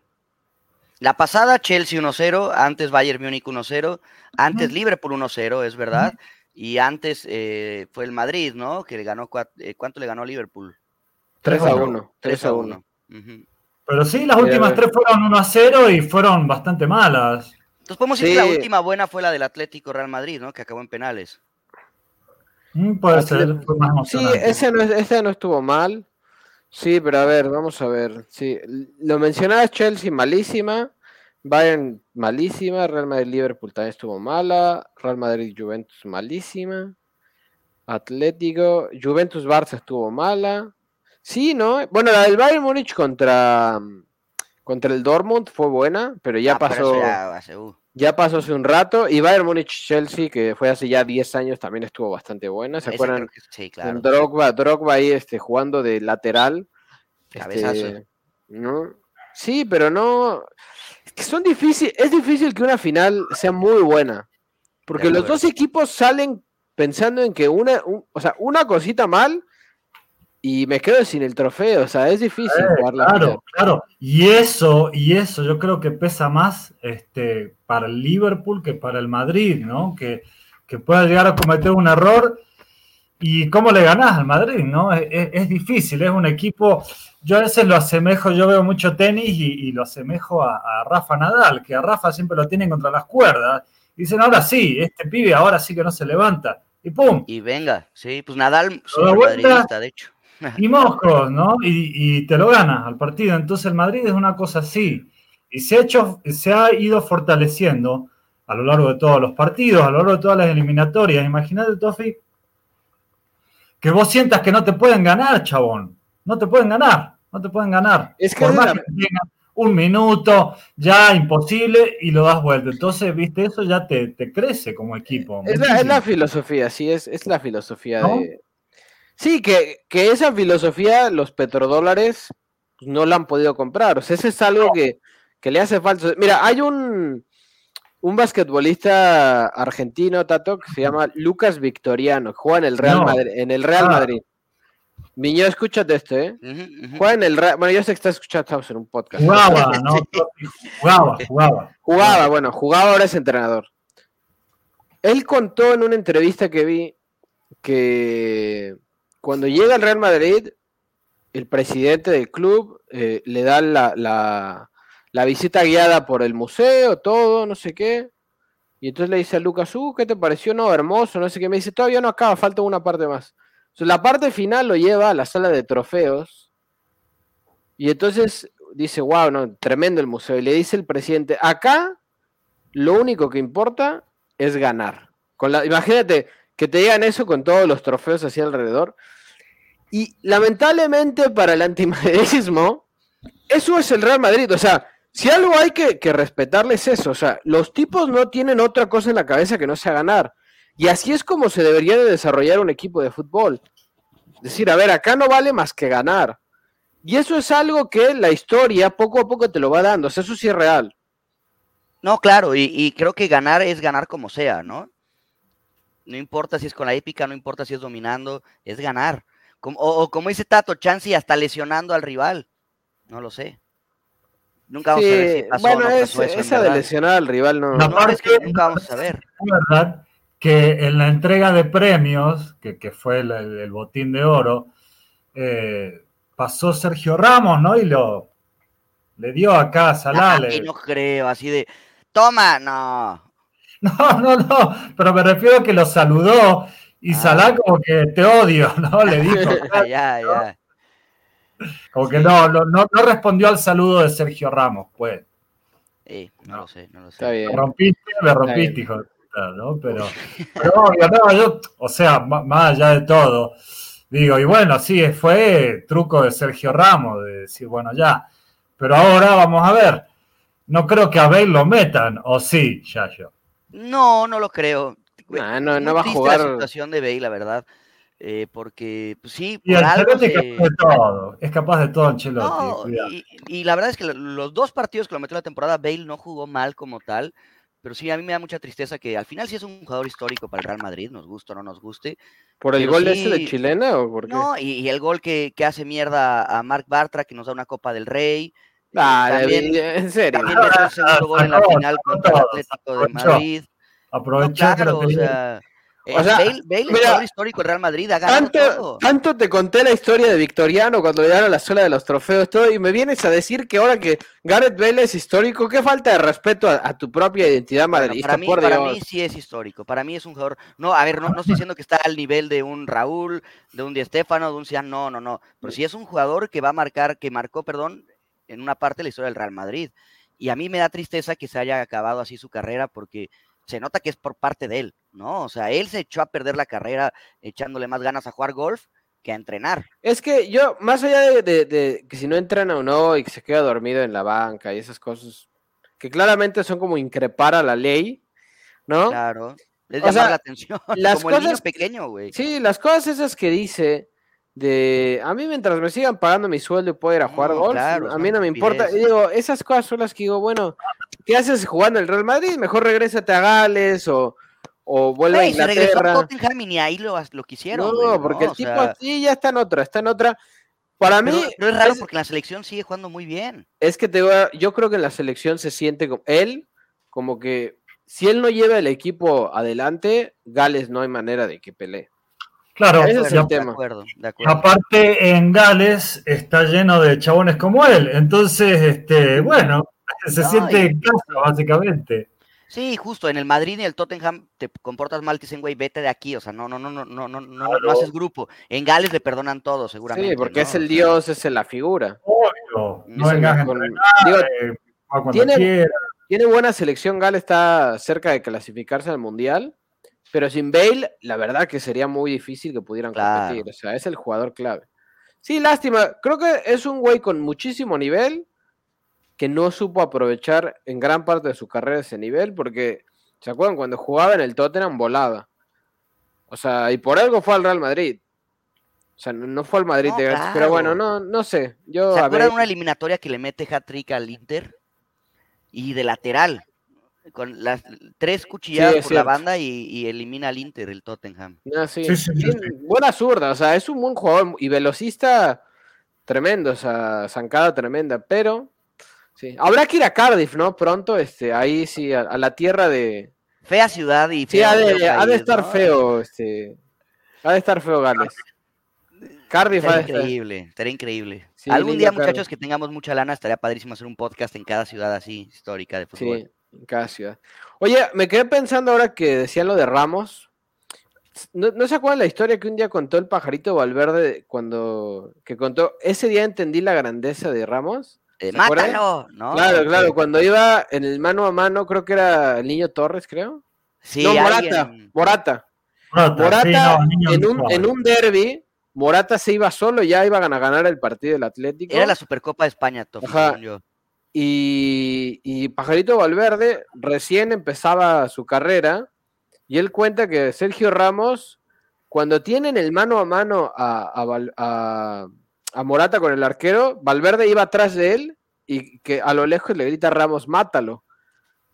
La pasada Chelsea 1-0, antes Bayern Múnich 1-0, antes. Liverpool 1-0, es verdad. Y antes eh, fue el Madrid, ¿no? Que le ganó, eh, ¿cuánto le ganó a Liverpool? 3 a Tres a 1. 3 a 1. Ujú. Pero sí, las últimas tres fueron 1 a 0 y fueron bastante malas. Entonces podemos decir que la Sí. última buena fue la del Atlético Real Madrid, ¿no? Que acabó en penales. Mm, puede Así ser, fue más Sí, ese no, ese no estuvo mal. Sí, pero a ver, vamos a ver. Sí, lo mencionabas Chelsea malísima, Bayern malísima, Real Madrid Liverpool también estuvo mala, Real Madrid Juventus malísima, Atlético, Juventus Barça estuvo mala. Sí, ¿no? Bueno, la del Bayern Múnich contra contra el Dortmund fue buena, pero ya Ah, pasó ya pasó hace un rato. Y Bayern Múnich-Chelsea, que fue hace ya 10 años, también estuvo bastante buena. ¿Se Ese acuerdan? que- sí, claro. Drogba, Drogba ahí este, jugando de lateral. Cabezazo. Este, ¿no? Sí, pero no. Es que son difíciles. Es difícil que una final sea muy buena. Porque los dos equipos salen pensando en que una, un- o sea, una cosita mal y me quedo sin el trofeo. O sea, es difícil Eh, jugar la final. claro, claro. Y eso, y eso yo creo que pesa más este, para el Liverpool que para el Madrid, ¿no? Que, que pueda llegar a cometer un error. ¿Y cómo le ganás al Madrid, no? Es, es- es difícil, es un equipo. Yo a veces lo asemejo, yo veo mucho tenis y, y lo asemejo a, a Rafa Nadal, que a Rafa siempre lo tienen contra las cuerdas. Dicen, ahora sí, este pibe ahora sí que no se levanta. Y ¡pum! Y venga, sí, pues Nadal, vuelta. madridista, de hecho. Y moscos, ¿no? Y, y te lo ganas al partido. Entonces el Madrid es una cosa así. Y se ha, hecho, se ha ido fortaleciendo a lo largo de todos los partidos, a lo largo de todas las eliminatorias. Imagínate, Tofi, que vos sientas que no te pueden ganar, chabón. No te pueden ganar, no te pueden ganar. Es que Por es más la- que tengan un minuto, ya imposible, y lo das vuelta. Entonces, viste, eso ya te, te crece como equipo. Es la, es la muchísimo. filosofía, sí, es, es la filosofía ¿No? de. Sí, que, que esa filosofía los petrodólares pues, no la han podido comprar. O sea, eso es algo que, que le hace falta. Mira, hay un, un basquetbolista argentino, Tato, que se llama Lucas Victoriano, que juega en el Real No. Madrid. En el Real Ah. Madrid. Miño, escúchate esto, ¿eh? Juega en el Real. Bueno, yo sé que estás escuchando, estamos en un podcast. Jugaba, ¿no? Jugaba, jugaba. Jugaba, bueno, jugaba, ahora es entrenador. Él contó en una entrevista que vi que cuando llega al Real Madrid, el presidente del club eh, le da la, visita guiada por el museo, todo, no sé qué. Y entonces le dice a Lucas, uh, ¿qué te pareció? No, hermoso, no sé qué. Me dice, todavía no acaba, falta una parte más. La parte final lo lleva a la sala de trofeos. Y entonces dice, wow, no, tremendo el museo. Y le dice el presidente, acá lo único que importa es ganar. Con la, imagínate que te digan eso con todos los trofeos así alrededor. Y lamentablemente para el antimadridismo, eso es el Real Madrid. O sea, si algo hay que, que respetarles eso. O sea, los tipos no tienen otra cosa en la cabeza que no sea ganar. Y así es como se debería de desarrollar un equipo de fútbol. Decir, a ver, acá no vale más que ganar. Y eso es algo que la historia poco a poco te lo va dando. O sea, eso sí es real. No, claro, y, y creo que ganar es ganar como sea, ¿no? No importa si es con la épica, no importa si es dominando, es ganar. Como- o, o como dice Tato, chance y hasta lesionando al rival. No lo sé. Nunca vamos a ver si pasó bueno, es- eso. esa de lesionar al rival no. No, No, es que Aparte- nunca vamos a saber. Es verdad que en la entrega de premios, que, que fue el, el- el botín de oro, eh, pasó Sergio Ramos, ¿no? Y lo le dio acá a Salah. Ay, le- no creo, así de, toma, no. No, no, no, pero me refiero a que lo saludó y Ah. Salah como que te odio, ¿no? Le dijo, ya, ya. como que no, no, no, no respondió al saludo de Sergio Ramos, pues. Eh, no lo sé, no lo sé. Está bien. Me rompiste, me rompiste, hijo de puta, ¿no? Pero, pero obvio, no, yo, o sea, más allá de todo, digo, y bueno, sí, fue truco de Sergio Ramos, de decir, bueno, ya, pero ahora vamos a ver, no creo que a Bale lo metan, o sí, ya yo. No, no lo creo. Nah, no- va a triste jugar- la situación de Bale, la verdad. eh, porque, pues sí, Y por algo es se- capaz de todo, es capaz de todo Ancelotti, No, y, y la verdad es que lo- los dos partidos que lo metió en la temporada, Bale no jugó mal como tal, pero sí, a mí me da mucha tristeza que al final sí es un jugador histórico para el Real Madrid, nos guste o no nos guste. ¿Por el gol ese de sí- chilena o por qué? No, y, y el gol que, que hace mierda a Marc Bartra, que nos da una Copa del Rey. Ah, también, en serio. también metió el segundo gol en la final contra el Atlético de. Madrid. Claro, lo o sea, eh, O sea, Bale, Bale es mira, jugador histórico Real Madrid, ha ganado Tanto, todo. tanto te conté la historia de Victoriano cuando le dieron la sola de los trofeos, todo, y me vienes a decir que ahora que Gareth Bale es histórico, qué falta de respeto a, a tu propia identidad Bueno, madridista, para mí, por para mí sí es histórico. Para mí es un jugador. No, a ver, no, no estoy diciendo que está al nivel de un Raúl, de un Di Stéfano, de un Zidane, no, no, no. Pero sí es un jugador que va a marcar, que marcó, perdón, en una parte la historia del Real Madrid. Y a mí me da tristeza que se haya acabado así su carrera porque se nota que es por parte de él, ¿no? O sea, él se echó a perder la carrera echándole más ganas a jugar golf que a entrenar. Es que yo, más allá de, de- de que si no entrena o no y que se queda dormido en la banca y esas cosas, que claramente son como increpar a la ley, ¿no? Claro. Les O llama sea, la atención. las como el niño cosas- pequeño, güey. Sí, las cosas esas que dice de a mí mientras me sigan pagando mi sueldo y puedo ir a jugar No, golf, claro, a mí no me importa. Y digo, esas cosas son las que digo, bueno, ¿qué haces jugando el Real Madrid? Mejor regrésate a Gales o, o vuelve Güey, a se regresó a Inglaterra. Tottenham y ahí lo, lo quisieron. No, güey, porque ¿no? el tipo sea, sí ya está en otra, está en otra. Para mí, pero, pero es raro es- porque la selección sigue jugando muy bien. es que te a- yo creo que en la selección se siente como él, como que si él no lleva el equipo adelante, Gales no hay manera de que pelee. Claro, aparte, acuerdo, aparte en Gales está lleno de chabones como él, entonces, este, bueno, se siente en casa básicamente. Sí, justo, en el Madrid y el Tottenham te comportas mal, te dicen, güey, vete de aquí, o sea, no, no, no, no, no, no, claro. no haces grupo. En Gales le perdonan todo, seguramente. Sí, porque es el dios, es la figura. Obvio, no engañan con... Tiene buena selección, Gales está cerca de clasificarse al Mundial pero sin Bale, la verdad que sería muy difícil que pudieran Claro. competir, o sea, es el jugador clave. Sí, lástima, creo que es un güey con muchísimo nivel que no supo aprovechar en gran parte de su carrera ese nivel, porque, ¿se acuerdan? Cuando jugaba en el Tottenham volaba. O sea, y por algo fue al Real Madrid. O sea, no, fue al Madrid No, de gratis, pero bueno, no, no sé. Yo, ¿Se a acuerdan ver, una eliminatoria que le mete hat-trick al Inter? Y de lateral, con las tres cuchilladas por la banda y, y elimina al Inter, el Tottenham. No, sí. Sí, sí, sí, Bien, sí. Buena zurda, o sea, es un buen jugador y velocista tremendo, o sea, zancada tremenda, pero sí. Habrá que ir a Cardiff, ¿no? Pronto, este, ahí sí, a, a la tierra de. Fea ciudad y ha de, ha de país, estar ¿no? feo, este. Ha de estar feo Gales. Cardiff Estaría increíble, estaría increíble. Sí, Algún día, Cardiff. muchachos, que tengamos mucha lana, estaría padrísimo hacer un podcast en cada ciudad así histórica de fútbol. Sí, en cada ciudad. Oye, me quedé pensando ahora que decían lo de Ramos. ¿No, no se acuerdan la historia que un día contó el pajarito Valverde cuando que contó? Ese día entendí la grandeza de Ramos. Eh. ¡Mátalo! ¿no? claro, claro, cuando iba en el mano a mano, creo que era el niño Torres, creo. Sí, no, Morata, alguien- Morata. Morata, Morata sí, no, niño en, un, en un derby, Morata se iba solo, ya iban a ganar el partido del Atlético. Era la Supercopa de España, Tofi, Ajá. Y, y Pajarito Valverde recién empezaba su carrera y él cuenta que Sergio Ramos, cuando tienen el mano a mano a, a Val- a- a Morata con el arquero, Valverde iba atrás de él y que a lo lejos le grita a Ramos, mátalo.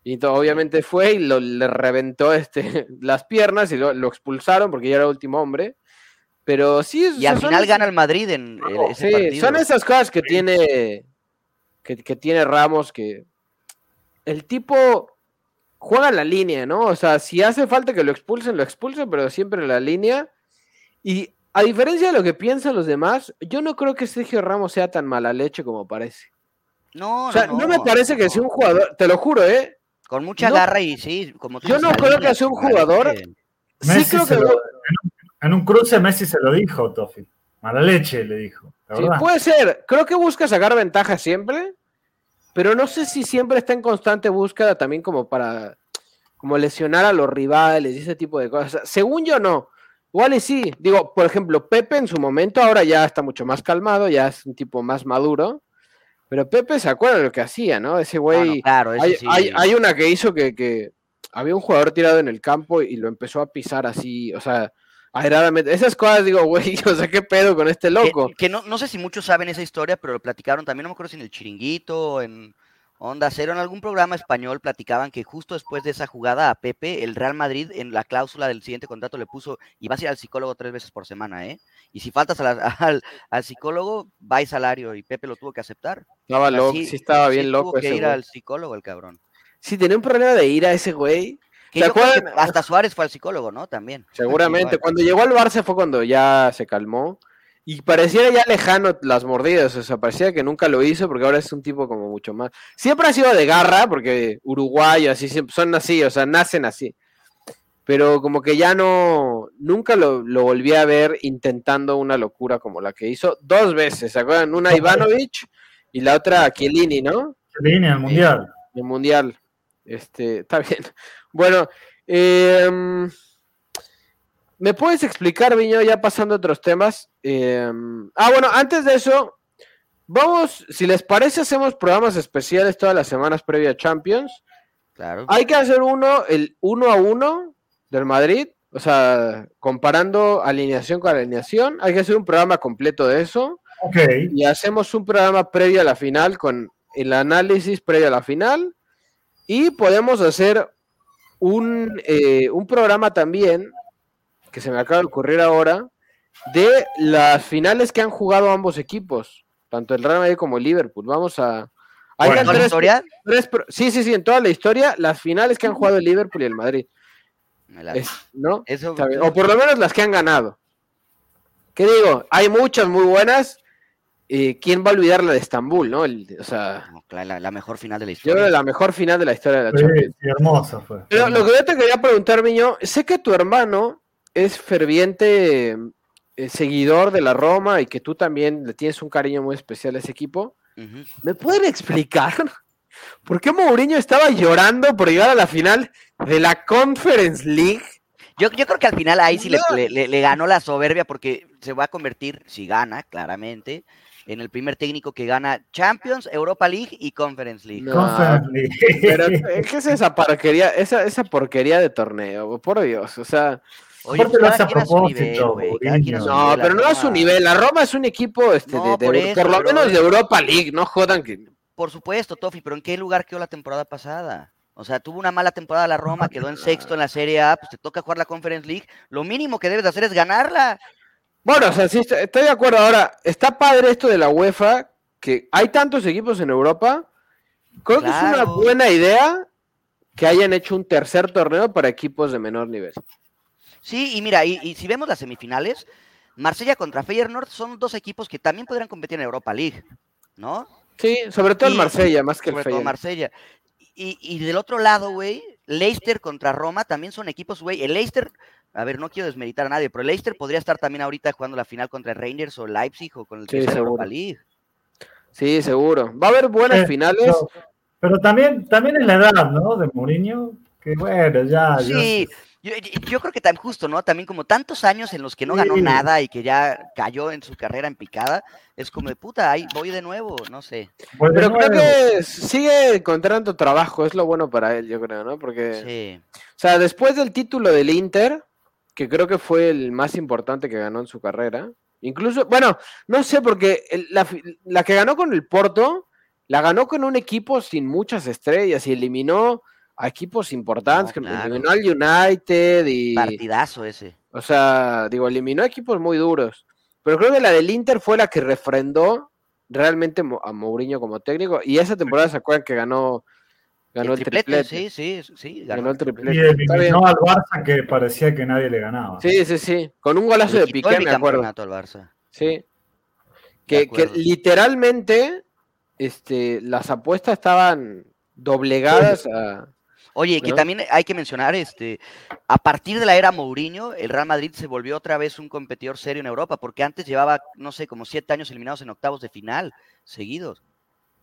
Y to- obviamente fue y lo, le reventó este, las piernas y lo, lo expulsaron porque ya era último hombre. Pero sí, Y al final gana el Madrid en en ese Sí, partido. son esas cosas que tiene que, que tiene Ramos que el tipo juega en la línea, ¿no? O sea, si hace falta que lo expulsen, lo expulsen, pero siempre en la línea. Y a diferencia de lo que piensan los demás, yo no creo que Sergio Ramos sea tan mala leche como parece. No, O sea, no, me parece que no. sea un jugador, te lo juro, ¿eh? Con mucha no- garra y sí, como tú Yo no creo que sea un jugador-. Sí Messi creo que lo- en, un, en un cruce Messi se lo dijo, Tofi. Mala leche le dijo. Sí, puede ser. Creo que busca sacar ventaja siempre, pero no sé si siempre está en constante búsqueda también como para como lesionar a los rivales y ese tipo de cosas. Según yo no. Igual y sí. Digo, por ejemplo, Pepe en su momento ahora ya está mucho más calmado, ya es un tipo más maduro. Pero Pepe se acuerda de lo que hacía, ¿no? Ese güey. no, claro, ese hay, sí. hay- hay una que hizo que, que había un jugador tirado en el campo y lo empezó a pisar así, o sea, airadamente. Esas cosas digo, güey, o sea, ¿qué pedo con este Que- loco? Que, no, no sé si muchos saben esa historia, pero lo platicaron también, no me acuerdo si en el Chiringuito en Onda Cero, en algún programa español platicaban que justo después de esa jugada a Pepe, el Real Madrid en la cláusula del siguiente contrato le puso, y vas a ir al psicólogo tres veces por semana, ¿eh? Y si faltas a la- al, al psicólogo, va y salario, y Pepe lo tuvo que aceptar. Estaba loco, sí estaba sí bien loco tuvo que ese ir güey. al psicólogo el cabrón. Sí, tenía un problema de ira ese güey. Que ¿Se que acuerdan? hasta Suárez fue al psicólogo, ¿no? También. Seguramente. Cuando llegó al Barça fue cuando ya se calmó. Y pareciera ya lejano las mordidas. O sea, parecía que nunca lo hizo porque ahora es un tipo como mucho más. Siempre ha sido de garra, porque uruguayo, así son así, o sea, nacen así. Pero como que ya no. Nunca lo, lo volví a ver intentando una locura como la que hizo dos veces. ¿Se acuerdan? Una Ivanovic y la otra Chiellini, ¿no? Línea el mundial. el mundial. Este, está bien. Bueno, em, ¿me puedes explicar, Viño, ya pasando a otros temas? Em, ah, bueno, antes de eso, vamos, si les parece, hacemos programas especiales todas las semanas previa a Champions. Claro. Hay que hacer uno, el uno a uno del Madrid, o sea, comparando alineación con alineación. Hay que hacer un programa completo de eso. Ok. Y hacemos un programa previo a la final con el análisis previo a la final. Y podemos hacer un, eh, un programa también, que se me acaba de ocurrir ahora, de las finales que han jugado ambos equipos, tanto el Real Madrid como el Liverpool. Vamos a... hay Bueno, ¿Toda la tres- historia? tres sí, sí, sí, en toda la historia, las finales que han jugado el Liverpool y el Madrid. La- Es- ¿No? Eso, O por lo menos las que han ganado. ¿Qué digo? Hay muchas muy buenas. Y ¿Quién va a olvidar la de Estambul, no? El- o sea, no, claro, la, la mejor final de la yo creo historia. que la mejor final de la historia de la Sí, Champions. sí, hermoso fue. Pero lo que yo te quería preguntar, Miño, sé que tu hermano es ferviente eh, seguidor de la Roma y que tú también le tienes un cariño muy especial a ese equipo. ¿Me pueden explicar por qué Mourinho estaba llorando por llegar a la final de la Conference League? Yo, yo creo que al final ahí sí le, No. le- le- le ganó la soberbia porque se va a convertir, si gana, claramente, en el primer técnico que gana Champions, Europa League y Conference League. No. Conference League. Pero, ¿qué es esa porquería, esa, esa porquería de torneo? Por Dios, o sea, Oye, pues lo hace a propósito, nivel, no, pero no a su nivel. La Roma es un equipo, este, No, de, de- por eso, por lo pero- menos de Europa League, no jodan que. Por supuesto, Tofi, pero ¿en qué lugar quedó la temporada pasada? O sea, tuvo una mala temporada la Roma, quedó en sexto en la Serie A, pues te toca jugar la Conference League. Lo mínimo que debes de hacer es ganarla. Bueno, o sea, sí, estoy de acuerdo. Ahora, está padre esto de la UEFA, que hay tantos equipos en Europa. Creo que es una buena idea que hayan hecho un tercer torneo para equipos de menor nivel. Sí, y mira, y, y si vemos las semifinales, Marsella contra Feyenoord son dos equipos que también podrían competir en Europa League, ¿no? Sí, sobre todo el Marsella, más que el Sobre todo Feyenoord. Marsella. Y, y del otro lado, güey, Leicester contra Roma también son equipos, güey. El Leicester, a ver, no quiero desmeritar a nadie, pero el Leicester podría estar también ahorita jugando la final contra el Rangers o Leipzig o con el Sí, Europa seguro. League. Sí, seguro. Va a haber buenas Eh, finales. Pero, pero también, también es la edad, ¿no? De Mourinho, que bueno, ya. ya- Sí, yo, yo- yo creo que tan justo, ¿no? También como tantos años en los que no ganó nada y que ya cayó en su carrera en picada, es como de puta, ahí voy de nuevo, no sé. Pues Pero creo que sigue encontrando trabajo, es lo bueno para él, yo creo, ¿no? Porque, Sí. o sea, después del título del Inter, que creo que fue el más importante que ganó en su carrera, incluso, bueno, no sé, porque el- la, la que ganó con el Porto, la ganó con un equipo sin muchas estrellas y eliminó a equipos importantes, No, que eliminó al United y, Partidazo ese. o sea, digo, eliminó a equipos muy duros. Pero creo que la del Inter fue la que refrendó realmente a Mourinho como técnico. Y esa temporada se acuerdan que ganó, ganó el, triplete. sí, sí, sí. Ganó Ganó el triplete. Y eliminó al Barça que parecía que nadie le ganaba. Sí, sí, sí. Con un golazo de el Piqué, me acuerdo. al Barça. Sí. De Que, literalmente este, las apuestas estaban doblegadas a. Oye, que también hay que mencionar, este, a partir de la era Mourinho, el Real Madrid se volvió otra vez un competidor serio en Europa, porque antes llevaba, no sé, como siete años eliminados en octavos de final, seguidos.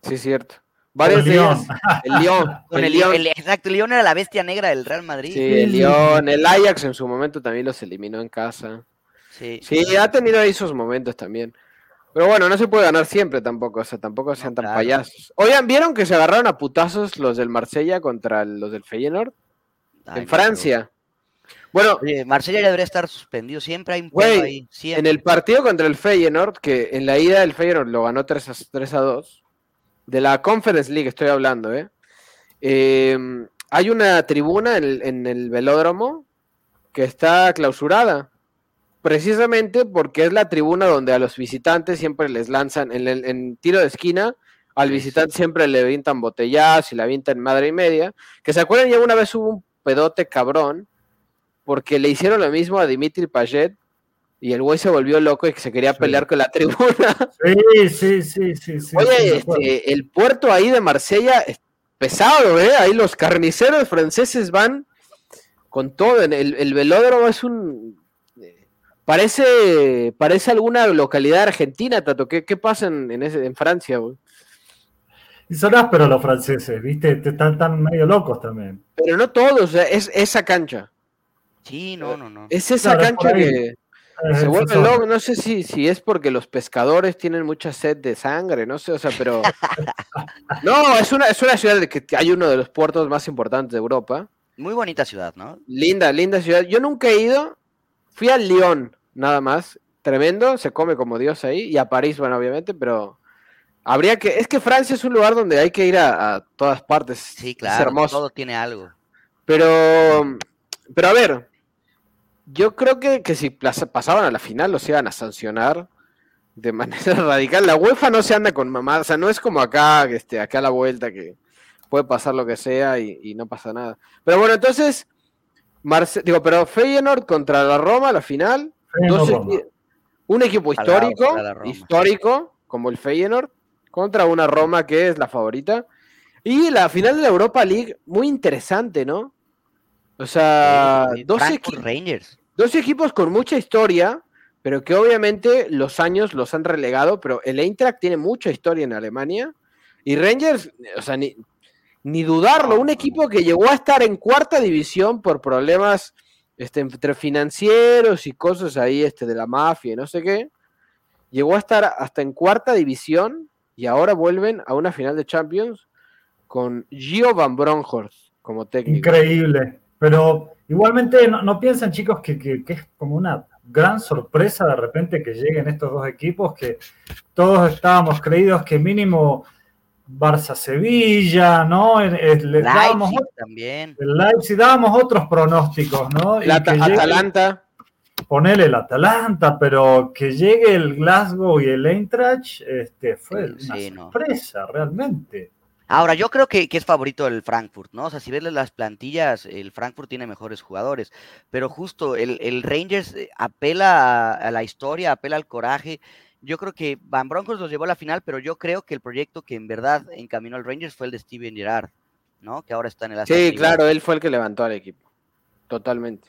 Sí, cierto. Varios el León. Con el el- exacto, el León era la bestia negra del Real Madrid. Sí, el Lyon. El Ajax en su momento también los eliminó en casa. Sí. Sí, ha tenido ahí sus momentos también. Pero bueno, no se puede ganar siempre tampoco, o sea, tampoco sean tan claro. payasos. Oigan, ¿vieron que se agarraron a putazos los del Marsella contra los del Feyenoord? Ay, en Francia. Bueno, Oye, Marsella ya debería estar suspendido, siempre hay un pedo ahí. siempre. en el partido contra el Feyenoord, que en la ida el Feyenoord lo ganó 3 a, 3 a 2, de la Conference League estoy hablando, ¿eh? Eh, hay una tribuna en en el velódromo que está clausurada, precisamente porque es la tribuna donde a los visitantes siempre les lanzan, en, el- en tiro de esquina, al visitante siempre le avientan botellazos y le avientan madre y media, que se acuerdan ya una vez hubo un pedote cabrón, porque le hicieron lo mismo a Dimitri Payet, y el güey se volvió loco y que se quería Sí. pelear con la tribuna. Sí, sí, sí, sí. sí Oye, este, el puerto ahí de Marsella es pesado, ¿eh? Ahí los carniceros franceses van con todo. El, el velódromo es un. Eh, Parece, parece alguna localidad argentina, Tato. ¿Qué, qué pasa en, en, ese, en Francia, güey? Y son ásperos los franceses, ¿viste? Te- Están tan medio locos también. Pero no todos, o sea, es esa cancha. Sí, no, no, no. Es esa Claro, cancha que. se vuelve loco, no sé si, si es porque los pescadores tienen mucha sed de sangre, no sé, o sea, pero... no, es una, es una ciudad de que hay uno de los puertos más importantes de Europa. Muy bonita ciudad, ¿no? Linda, linda ciudad. Yo nunca he ido, fui a Lyon, nada más, tremendo, se come como Dios ahí, y a París, bueno, obviamente, pero habría que, es que Francia es un lugar donde hay que ir a, todas partes. Sí, claro, hermoso. todo tiene algo. Pero, pero a ver, yo creo que, que si pasaban a la final los iban a sancionar de manera radical. La UEFA no se anda con mamá, o sea, no es como acá, este, acá a la vuelta que puede pasar lo que sea y, no pasa nada. Pero bueno, entonces, digo, pero Feyenoord contra la Roma, la final, un equipo histórico, histórico, como el Feyenoord, contra una Roma que es la favorita. Y la final de la Europa League, muy interesante, ¿no? O sea, dos, Rangers. dos equipos con mucha historia, pero que obviamente los años los han relegado, pero el Eintracht tiene mucha historia en Alemania. Y Rangers, o sea, ni, ni dudarlo, un equipo que llegó a estar en cuarta división por problemas este, entre financieros y cosas ahí este, de la mafia y no sé qué, llegó a estar hasta en cuarta división y ahora vuelven a una final de Champions con Gio Van como técnico. Increíble, pero igualmente no, piensan chicos que, que, es como una gran sorpresa de repente que lleguen estos dos equipos que todos estábamos creídos que mínimo Barça-Sevilla, ¿no? Le dábamos, también. El Leipzig dábamos otros pronósticos, ¿no? La Atalanta. Ponele el Atalanta, pero que llegue el Glasgow y el Eintracht, este, fue una sorpresa, realmente. Ahora, yo creo que, es favorito el Frankfurt, ¿no? O sea, si ves las plantillas, el Frankfurt tiene mejores jugadores, pero justo el, Rangers eh, apela a, la historia, apela al coraje, yo creo que Van Broncos los llevó a la final, pero yo creo que el proyecto que en verdad encaminó al Rangers fue el de Steven Gerrard, ¿no? Que ahora está en el Sí, claro, él fue el que levantó al equipo. Totalmente.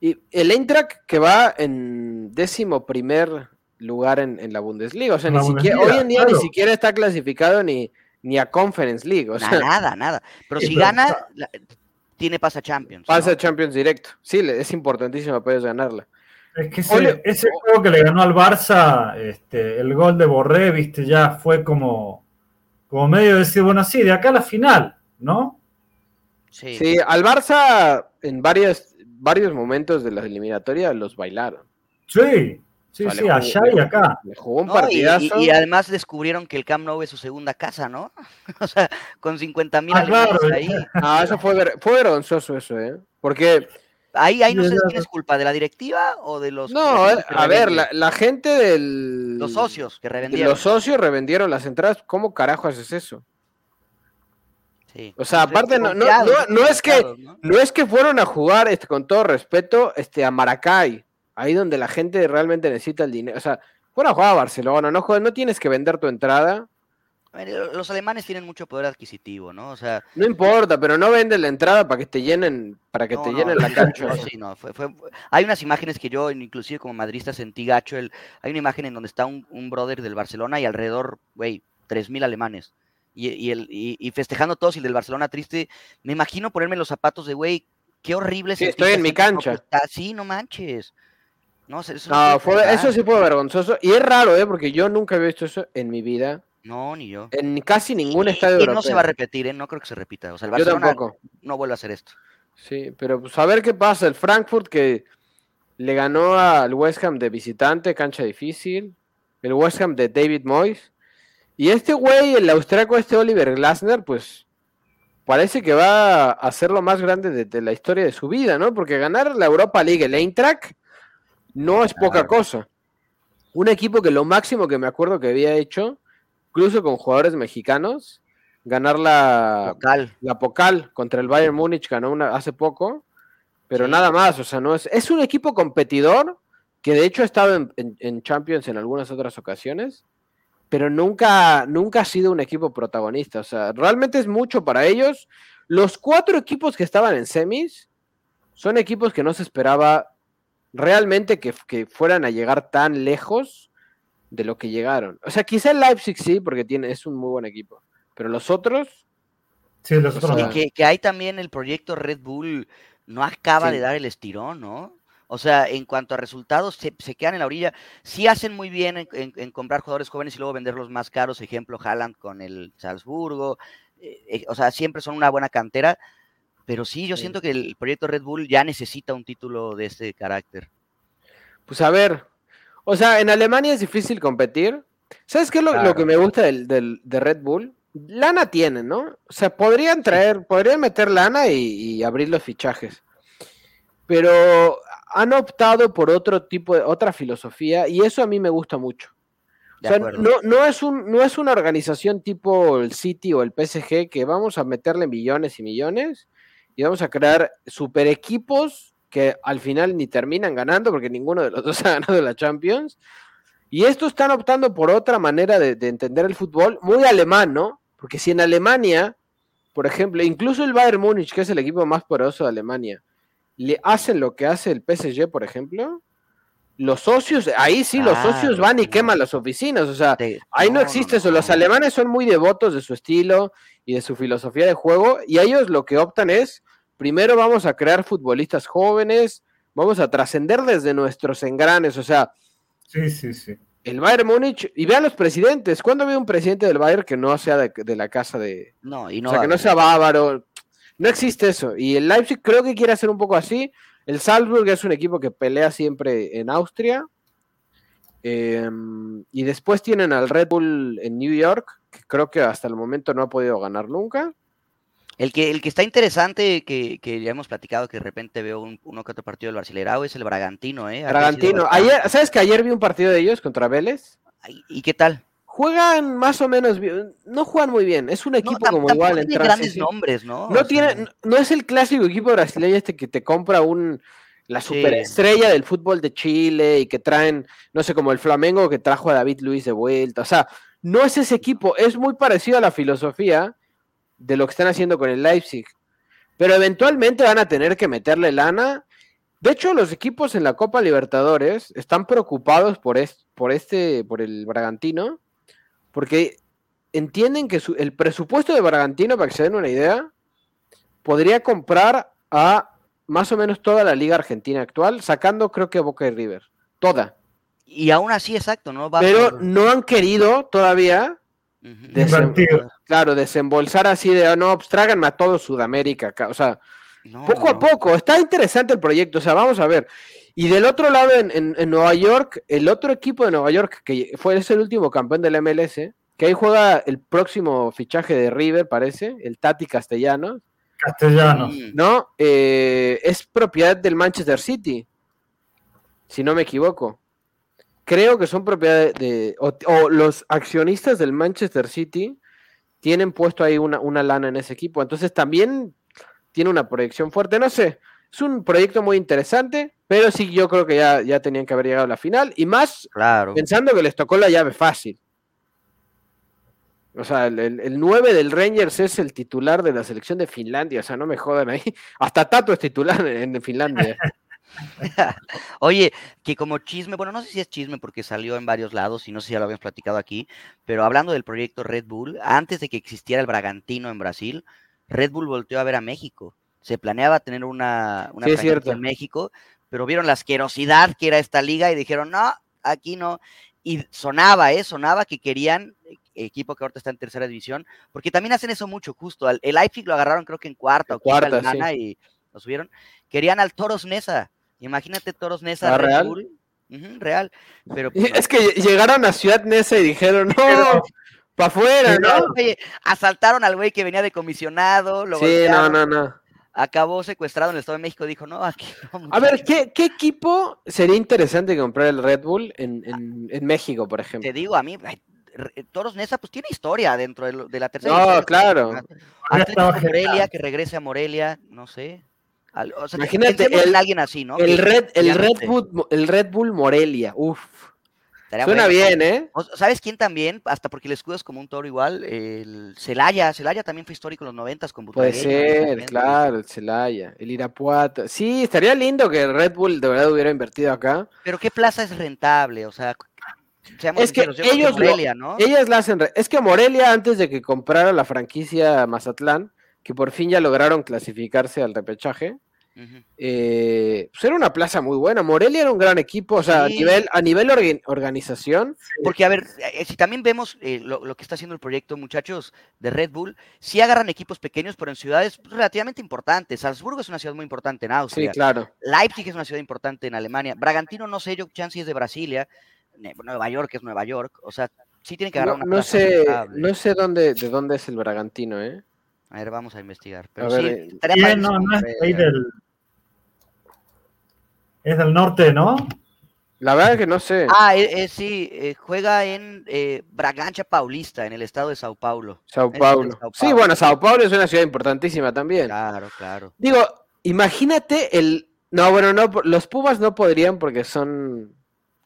Y el Eintracht que va en décimo primer lugar en, la Bundesliga. O sea, ni siquiera, hoy en día ni siquiera está clasificado ni, ni a Conference League. O sea, nada, nada. Pero si gana, tiene pasa Champions. Pasa Champions directo. Sí, es importantísimo para ellos ganarla. Es que ese, juego que le ganó al Barça, este, el gol de Borré, viste, ya fue como, como medio de decir, bueno, sí, de acá a la final, ¿no? Sí, sí al Barça en varios, varios momentos de la eliminatoria los bailaron. Sí, sí, sí, allá y acá. jugó un partidazo. Y, además descubrieron que el Camp Nou es su segunda casa, ¿no? o sea, con 50 mil ah, ahí. Ah, eso fue, fue vergonzoso eso, ¿eh? Porque Ahí, ahí no sé quién es culpa, de la directiva o de los... No, a ver, la, gente del... Los socios que revendieron. Los socios revendieron las entradas. ¿Cómo carajo haces eso? Sí. O sea, aparte no, no, no, es que ¿no? es que fueron a jugar, este, con todo respeto, este, a Maracay, ahí donde la gente realmente necesita el dinero. O sea, fueron a jugar a Barcelona, no, no tienes que vender tu entrada los alemanes tienen mucho poder adquisitivo, ¿no? O sea, no importa, pero no venden la entrada para que te llenen, para que te llenen la cancha. hay unas imágenes que yo, inclusive como madrista, sentí gacho. El, hay una imagen en donde está un, brother del Barcelona y alrededor, güey, tres mil alemanes. Y, el, y, festejando todos y el del Barcelona triste. Me imagino ponerme los zapatos de, güey, qué horrible. Sí, estoy en mi cancha. Sí, no manches. No, eso, eso sí fue vergonzoso. Y es raro, ¿eh? Porque yo nunca he visto eso en mi vida. No, ni yo. En casi ningún estadio y no se va a repetir, ¿eh? No creo que se repita. O sea, el Barcelona no vuelve a hacer esto. Sí, pero pues a ver qué pasa. El Frankfurt que le ganó al West Ham de visitante, cancha difícil. El West Ham de David Moyes. Y este güey, el austriaco, este Oliver Glasner, pues parece que va a ser lo más grande de, la historia de su vida, ¿no? Porque ganar la Europa League, el Eintracht, no es poca cosa. Un equipo que lo máximo que me acuerdo que había hecho incluso con jugadores mexicanos, ganar la Pocal, la Pocal contra el Bayern Múnich, ganó una hace poco, pero nada más, o sea, no es, es un equipo competidor que de hecho ha estado en, Champions en algunas otras ocasiones, pero nunca, nunca ha sido un equipo protagonista, o sea, realmente es mucho para ellos. Los cuatro equipos que estaban en semis son equipos que no se esperaba realmente que, que fueran a llegar tan lejos de lo que llegaron. O sea, quizá el Leipzig sí, porque tiene, es un muy buen equipo. Pero los otros. Sí, los otros. que, hay también el proyecto Red Bull no acaba de dar el estirón, ¿no? O sea, en cuanto a resultados, se, quedan en la orilla. Sí hacen muy bien en, comprar jugadores jóvenes y luego venderlos más caros. Ejemplo, Haaland con el Salzburgo. Eh, eh, o sea, siempre son una buena cantera. Pero sí, yo siento que el proyecto Red Bull ya necesita un título de este carácter. Pues a ver, o sea, en Alemania es difícil competir. ¿Sabes qué es lo, que me gusta del, de Red Bull? Lana tienen, ¿no? O sea, podrían traer, podrían meter lana y abrir los fichajes. Pero han optado por otro tipo de, otra filosofía y eso a mí me gusta mucho. O sea, no, no, es un, no es una organización tipo el City o el PSG que vamos a meterle millones y millones y vamos a crear super equipos que al final ni terminan ganando porque ninguno de los dos ha ganado la Champions. Y estos están optando por otra manera de, de entender el fútbol, muy alemán, ¿no? Porque si en Alemania, por ejemplo, incluso el Bayern Múnich, que es el equipo más poderoso de Alemania, le hacen lo que hace el PSG, por ejemplo, los socios, ahí sí, los socios van y queman las oficinas, o sea, ahí no, existe eso. Los alemanes son muy devotos de su estilo y de su filosofía de juego, y ellos lo que optan es, primero vamos a crear futbolistas jóvenes, vamos a trascender desde nuestros engranes, o sea, sí, sí, sí. El Bayern Múnich, y vean los presidentes, ¿cuándo ve un presidente del Bayern que no sea de, la casa de... No, y no. O sea, que no sea bávaro, no existe eso. Y el Leipzig creo que quiere hacer un poco así. El Salzburg es un equipo que pelea siempre en Austria. Em, y después tienen al Red Bull en New York, que creo que hasta el momento no ha podido ganar nunca. El que, el que está interesante, que, ya hemos platicado, que de repente veo un, uno que otro partido del Barcelona es el Bragantino, ¿eh? Bragantino. Ayer, ¿Sabes que ayer vi un partido de ellos contra Vélez? ¿Y qué tal? juegan más o menos bien, no juegan muy bien, es un equipo como igual. Tiene grandes nombres, ¿no? No, tiene, no es el clásico equipo brasileño este que te compra un la superestrella del fútbol de Chile y que traen, no sé, como el Flamengo que trajo a David Luis de vuelta, o sea, no es ese equipo, es muy parecido a la filosofía de lo que están haciendo con el Leipzig, pero eventualmente van a tener que meterle lana. De hecho, los equipos en la Copa Libertadores están preocupados por, por este, por el Bragantino, porque entienden que el presupuesto de Bragantino, para que se den una idea, podría comprar a más o menos toda la liga argentina actual, sacando creo que Boca y River. Toda. Y aún así, exacto, ¿no? Pero no han querido todavía claro, desembolsar así de, no, pues a todo Sudamérica. O sea, poco a poco. Está interesante el proyecto. O sea, vamos a ver. Y del otro lado, en, Nueva York, el otro equipo de Nueva York, que fue es el último campeón del MLS, que ahí juega el próximo fichaje de River, parece, el Tati Castellanos. Castellanos. ¿No? Eh, es propiedad del Manchester City, si no me equivoco. Creo que son propiedad de. o, los accionistas del Manchester City tienen puesto ahí una, una lana en ese equipo. Entonces también tiene una proyección fuerte. No sé, es un proyecto muy interesante, pero sí yo creo que ya, ya tenían que haber llegado a la final y más claro. pensando que les tocó la llave fácil. O sea, el, el, 9 del Rangers es el titular de la selección de Finlandia, o sea, no me jodan ahí. Hasta Tato es titular en, Finlandia. Oye, que como chisme, bueno, no sé si es chisme porque salió en varios lados y no sé si ya lo habíamos platicado aquí, pero hablando del proyecto Red Bull, antes de que existiera el Bragantino en Brasil, Red Bull volteó a ver a México se planeaba tener una, una en México, pero vieron la asquerosidad que era esta liga y dijeron, no, aquí no. Y sonaba, ¿eh? Sonaba que querían, equipo que ahorita está en tercera división, porque también hacen eso mucho, justo. El IFIC lo agarraron creo que en cuarta o cuarta, y lo subieron. Querían al Toros Nesa. Imagínate Toros Nesa. ¿Ah, real? real. Pero, pues, es que llegaron a Ciudad Nesa y dijeron, no, para afuera, ¿no? asaltaron al güey que venía de comisionado. Lo sí, no, no, no acabó secuestrado en el Estado de México. Dijo, no, aquí no. A ver, ¿qué, equipo sería interesante comprar el Red Bull en, México, por ejemplo? Te digo, a mí, Toros Nesa, pues tiene historia dentro de, la tercera. No, claro. Morelia, que regrese a Morelia, no sé. Imagínate el, alguien así, ¿no? El, Red, el, Red Bull, el Red Bull Morelia, uff. Suena bien, ¿eh? ¿Sabes quién también? Hasta porque el escudo es como un toro igual. El Celaya. Celaya también fue histórico en los noventas con Puede ser, claro, el Celaya. El Irapuato. Sí, estaría lindo que el Red Bull de verdad hubiera invertido acá. Pero ¿qué plaza es rentable? O sea, es que ellos Morelia, ¿no? Ellas la hacen. Es que Morelia, antes de que comprara la franquicia Mazatlán, que por fin ya lograron clasificarse al repechaje, Eh, pues era una plaza muy buena. Morelia era un gran equipo, o sea, a Sí. nivel, a nivel orga- organización, Porque, a ver, eh, si también vemos eh, lo, lo que está haciendo el proyecto, muchachos, de Red Bull, sí agarran equipos pequeños, pero en ciudades relativamente importantes. Salzburgo es una ciudad muy importante en sí, Austria. claro. Leipzig es una ciudad importante en Alemania. Bragantino, no sé, yo chance es de Brasilia. Nueva York es Nueva York. O sea, sí tienen que agarrar No, una no sé, no sé dónde, de dónde es el Bragantino, ¿eh? A ver, vamos a investigar. Pero A ver, sí, eh, no, no es ahí del. Es del norte, ¿no? La verdad que no sé. Ah, eh, eh, sí, eh, juega en eh, Bragancha Paulista, en el estado de Sao Paulo. Sao es Paulo. Sao Sí, bueno, Sao Paulo es una ciudad importantísima también. Claro, claro. Digo, imagínate el. No, bueno, no, los Pumas no podrían porque son.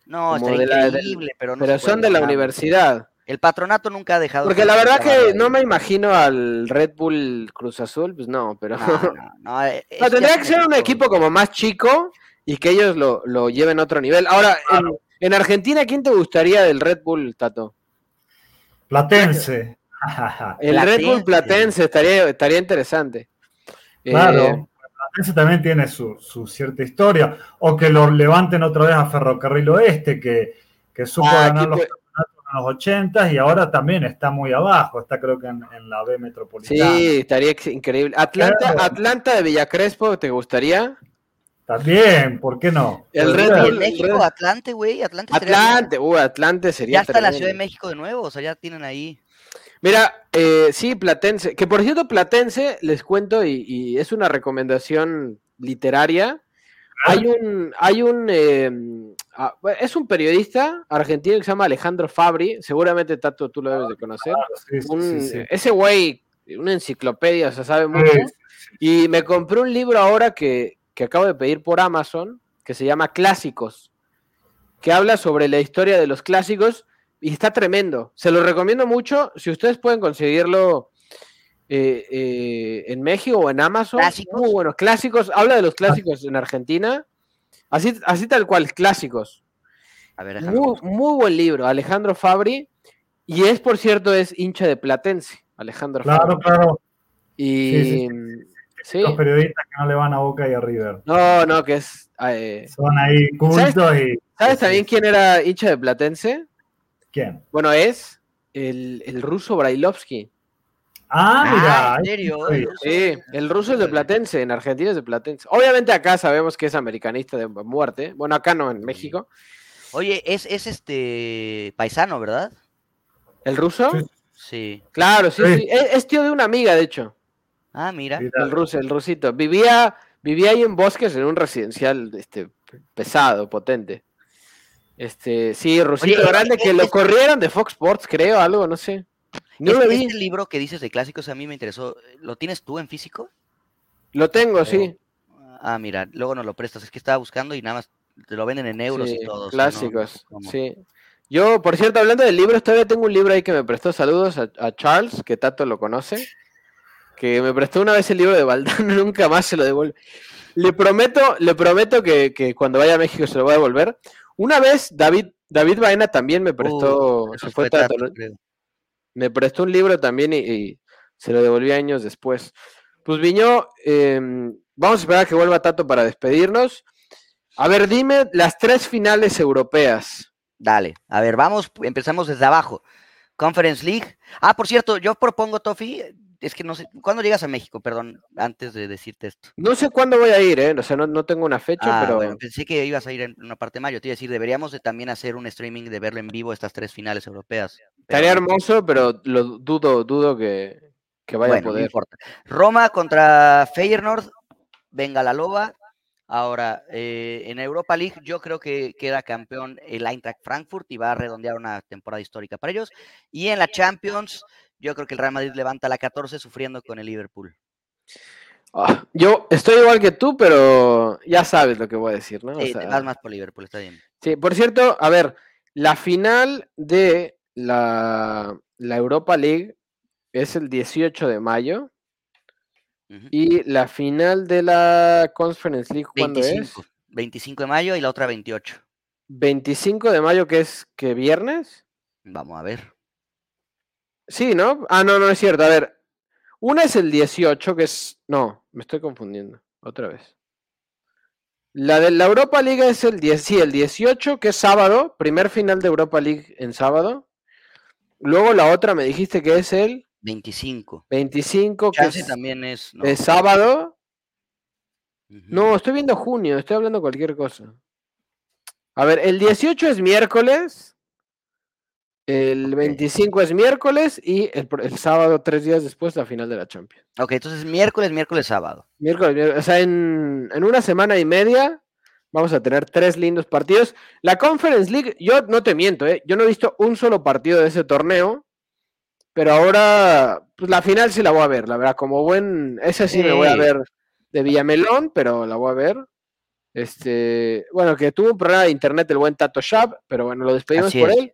No, la- del- increíble, pero no pero son de la universidad. El patronato nunca ha dejado. Porque que la verdad que no me imagino al Red Bull Cruz Azul, pues no, pero. No, no, no, es No, tendría que ser un equipo como más chico y que ellos lo, lo lleven a otro nivel. Ahora, en, en Argentina, ¿quién te gustaría del Red Bull, Tato? Platense. El Red Bull Platense. Estaría, estaría interesante. Eh, Claro. Platense también tiene su, su cierta historia. O que lo levanten otra vez a Ferrocarril Oeste, que, que supo Ah, ganar los en los 80 y ahora también está muy abajo. Está creo que en, en la B metropolitana. sí, estaría increíble. Atlanta, Claro. Atlanta de Villacrespo, ¿te gustaría? También, ¿por qué no? El Red. Bull- en México, Red- Atlante, güey, Atlante. Atlante, uh, Atlante sería Ya está la tremendo. Ciudad de México de nuevo, o sea, ya tienen ahí. Mira, eh, sí, Platense, que por cierto, Platense, les cuento, y, y es una recomendación literaria. Hay un, hay un, eh, ah, es un periodista argentino que se llama Alejandro Fabri, seguramente Tato tú lo debes de conocer. Sí, sí, Un- sí, sí. Ese güey, una enciclopedia, o sea, sabe mucho. Sí, Y me compré un libro ahora que, que acabo de pedir por Amazon, que se llama Clásicos, que habla sobre la historia de los clásicos y está tremendo. Se lo recomiendo mucho. Si ustedes pueden conseguirlo eh, eh, en México o en Amazon, ¿Clásicos? muy bueno. Clásicos, habla de los clásicos en Argentina, así, así tal cual, clásicos. A ver, Muy, muy buen libro, Alejandro Fabri. Y es, por cierto, es hincha de Platense, Alejandro Claro, Fabri. claro. Y Sí, sí, sí. Los periodistas que no le van a Boca y a River. No, no, que es. eh, Son ahí cultos y. ¿Sabes también quién era hincha de Platense? ¿Quién? Bueno, es el, el ruso Brailovsky. Ah, mira. Ah, ¿en ahí serio? Sí, el ruso es de Platense, en Argentina es de Platense. Obviamente acá sabemos que es americanista de muerte. Bueno, acá no, en México. Oye, es, es este paisano, ¿verdad? ¿El ruso? Sí. Sí. Claro, sí, Sí. sí. Es, es tío de una amiga, de hecho. Ah, mira. El ruso, el rusito. Vivía, vivía ahí en Bosques en un residencial este, pesado, potente. Este, sí, Rusito Oye, grande, que es- lo es- corrieron de Fox Sports, creo, algo, no sé. No este, lo vi. este libro que dices de clásicos a mí me interesó. ¿Lo tienes tú en físico? Lo tengo, sí. Ah, mira, luego nos lo prestas. Es que estaba buscando y nada más te lo venden en euros Sí, y todo. no- clásicos, sí. Yo, por cierto, hablando de libros, todavía tengo un libro ahí que me prestó saludos a, a Charles, que Tato lo conoce, que me prestó una vez el libro de Valdano, nunca más se lo devuelve. Le prometo, le prometo que, que cuando vaya a México se lo voy a devolver. Una vez David, David Baena también me prestó, Uh, se fue Tato, Tato, me prestó un libro también y, y se lo devolví años después. Pues Viñó, eh, vamos a esperar a que vuelva Tato para despedirnos. A ver, dime las tres finales europeas. Dale, a ver, vamos, empezamos desde abajo. Conference League. Ah, por cierto, yo propongo, Tofi, es que no sé, ¿cuándo llegas a México? Perdón, antes de decirte esto. No sé cuándo voy a ir, ¿eh? O sea, no, no tengo una fecha, Ah, pero bueno, pensé que ibas a ir en una parte de mayo. Te iba a decir, deberíamos de también hacer un streaming de verlo en vivo estas tres finales europeas. pero estaría no. hermoso, pero lo dudo, dudo que, que vaya Bueno, a no poder. importa. Roma contra Feyenoord, venga la loba. Ahora, eh, en Europa League yo creo que queda campeón el Eintracht Frankfurt y va a redondear una temporada histórica para ellos. Y en la Champions, yo creo que el Real Madrid levanta la 14 sufriendo con el Liverpool. Ah, yo estoy igual que tú, pero ya sabes lo que voy a decir, ¿no? O Sí, te sea, vas más por Liverpool, está bien. sí, por cierto, a ver, la final de la, la Europa League es el 18 de mayo y la final de la Conference League, ¿cuándo 25, es? 25 de mayo y la otra 28. 25 de mayo, que es que viernes. Vamos a ver. Sí, ¿no? Ah, no, no es cierto. A ver, una es el 18, que es... No, me estoy confundiendo. Otra vez. La de la Europa League es el 10, sí, el 18, que es sábado, primer final de Europa League en sábado. Luego la otra me dijiste que es el 25. 25, que es, también es. no. es sábado. No, estoy viendo junio, estoy hablando cualquier cosa. A ver, el 18 es miércoles, el Ok. 25 es miércoles y el, el sábado, tres días después, la final de la Champions. Ok, entonces miércoles, miércoles, sábado. Miércoles, miércoles, o sea, en, en una semana y media vamos a tener tres lindos partidos. La Conference League, yo no te miento, ¿eh? yo no he visto un solo partido de ese torneo, pero ahora, pues la final sí la voy a ver, la verdad, como buen, esa sí me voy a ver de Villamelón, pero la voy a ver. Este, bueno, que tuvo un problema de internet el buen Tato Shab, pero bueno, lo despedimos Así por es. él.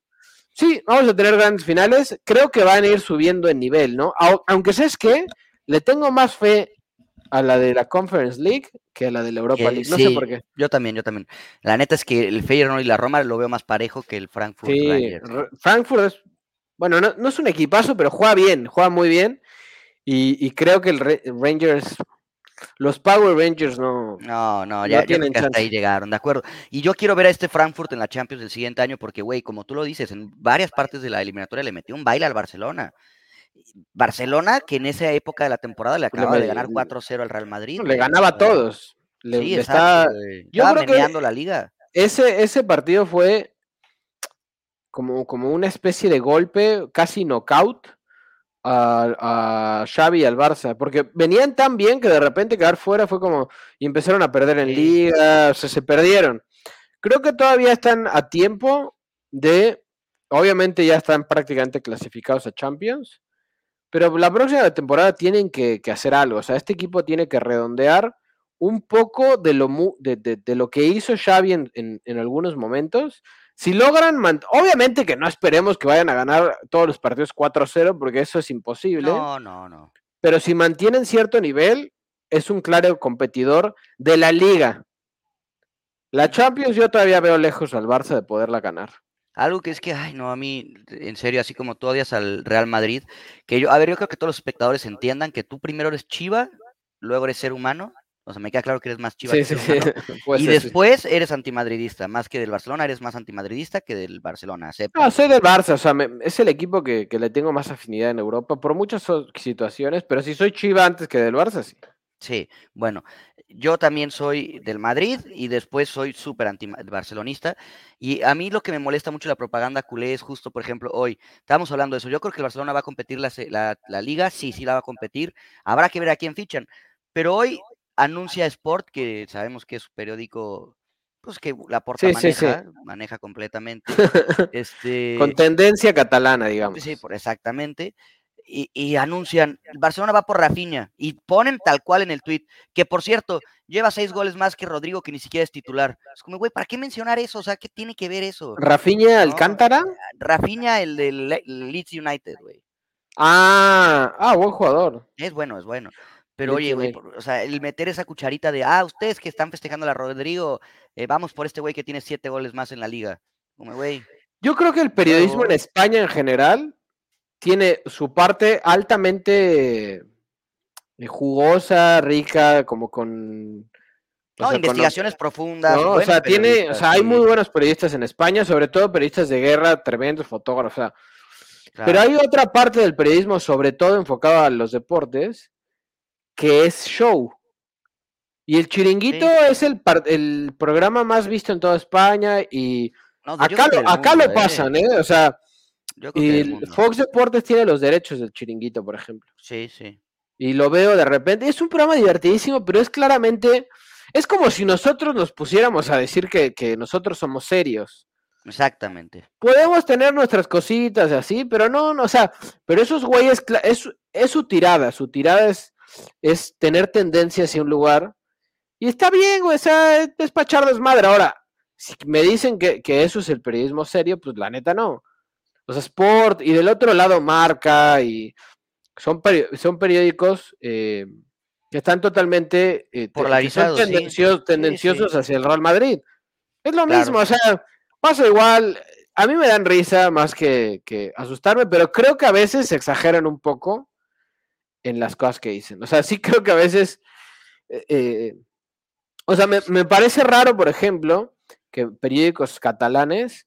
Sí, vamos a tener grandes finales. Creo que van a ir subiendo en nivel, ¿no? Au- Aunque sabes que le tengo más fe a la de la Conference League que a la de la Europa League. No sé por qué. Yo también, yo también. La neta es que el Feyenoord y la Roma lo veo más parejo que el Frankfurt. Sí, Rangers. Frankfurt es, bueno, no, no es un equipazo, pero juega bien, juega muy bien. Y, y creo que el Rangers, los Power Rangers no. No, no, ya, tienen que hasta ahí llegaron, de acuerdo. Y yo quiero ver a este Frankfurt en la Champions el siguiente año porque, güey, como tú lo dices, en varias partes de la eliminatoria le metió un baile al Barcelona. Barcelona, que en esa época de la temporada le acababa de ganar 4-0 al Real Madrid. le ganaba a todos. Le, Sí, le exacto, está- yo Estaba creo que- meneando la liga. ese, ese partido fue como, como una especie de golpe, casi knockout a, a Xavi y al Barça, porque venían tan bien que de repente quedar fuera fue como, y empezaron a perder en liga, o sea, se perdieron. Creo que todavía están a tiempo de, obviamente ya están prácticamente clasificados a Champions, pero la próxima temporada tienen que, que hacer algo, o sea, este equipo tiene que redondear un poco de lo, mu- de, de- de lo que hizo Xavi en, en- en algunos momentos. Si logran, obviamente que no esperemos que vayan a ganar todos los partidos 4-0, porque eso es imposible, No, no, no. pero si mantienen cierto nivel, es un claro competidor de la liga. La Champions yo todavía veo lejos al Barça de poderla ganar. Algo que es que, ay, no, a mí, en serio, así como tú odias al Real Madrid, que yo, a ver, yo creo que todos los espectadores entiendan que tú primero eres chiva, luego eres ser humano, o sea, me queda claro que eres más chiva Sí, que sí, sí. y ser, sí. después eres antimadridista, más que del Barcelona, eres más antimadridista que del Barcelona, acepta. No, soy del Barça, o sea, me- es el equipo que, que le tengo más afinidad en Europa por muchas situaciones, pero si soy Chiva antes que del Barça, sí. Sí, bueno, yo también soy del Madrid y después soy súper anti-barcelonista. Y a mí lo que me molesta mucho la propaganda culé es justo, por ejemplo, hoy, estábamos hablando de eso. Yo creo que el Barcelona va a competir la, la- la liga, sí, sí la va a competir. Habrá que ver a quién fichan. Pero hoy anuncia Sport, que sabemos que es un periódico, pues que la porta Sí, sí, sí. maneja, maneja completamente. Este, Con tendencia catalana, digamos. Sí, por, exactamente. Y, y anuncian, Barcelona va por Rafinha y ponen tal cual en el tweet, que por cierto, lleva seis goles más que Rodrigo, que ni siquiera es titular. Es como, güey, ¿para qué mencionar eso? O sea, ¿qué tiene que ver eso? Rafinha Alcántara. Rafinha, el del Le- Leeds United, güey. Ah, ah, buen jugador. Es bueno, es bueno. Pero oye, güey, o sea, el meter esa cucharita de, ah, ustedes que están festejando a la Rodrigo, eh, vamos por este güey que tiene siete goles más en la liga. Como, güey, Yo creo que el periodismo en España en general tiene su parte altamente eh, jugosa, rica, como con... o no, sea, con- investigaciones profundas. ¿no? O sea, tiene, o sea, hay sí, muy buenos periodistas en España, sobre todo periodistas de guerra, tremendos fotógrafos. o sea, Pero hay otra parte del periodismo, sobre todo enfocado a los deportes, que es show. Y el chiringuito Sí. es el, el programa más visto en toda España y No, acá, lo, acá mundo, lo pasan, ¿eh? O sea, y el. Fox Deportes tiene los derechos del chiringuito, por ejemplo. Sí, sí. Y lo veo de repente. Es un programa divertidísimo, pero es claramente. Es como si nosotros nos pusiéramos a decir que, que nosotros somos serios. Exactamente. Podemos tener nuestras cositas y así, pero no, no, o sea, pero esos güeyes, es, es su tirada, su tirada es, es tener tendencia hacia un lugar. Y está bien, güey, o sea, es despachar desmadre. Ahora, si me dicen que, que eso es el periodismo serio, pues la neta no. O sea, Sport, y del otro lado Marca, y son, peri- son periódicos eh, que están totalmente eh, sí. Sí, tendenciosos sí. hacia el Real Madrid. Es lo Claro. mismo, o sea, pasa igual. A mí me dan risa más que, que asustarme, pero creo que a veces se exageran un poco en las cosas que dicen. O sea, sí creo que a veces eh, eh, O sea, me, me parece raro, por ejemplo, que periódicos catalanes,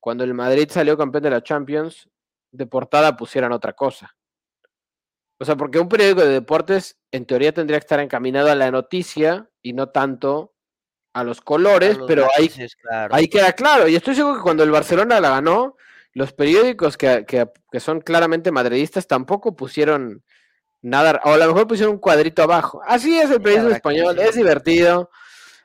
cuando el Madrid salió campeón de la Champions, de portada pusieran otra cosa. O sea, porque un periódico de deportes, en teoría, tendría que estar encaminado a la noticia y no tanto a los colores, A los pero ahí, matices, claro. ahí queda claro. Y estoy seguro que cuando el Barcelona la ganó, los periódicos que, que- que son claramente madridistas tampoco pusieron nada, o a lo mejor pusieron un cuadrito abajo. Así es el periodismo español, es divertido.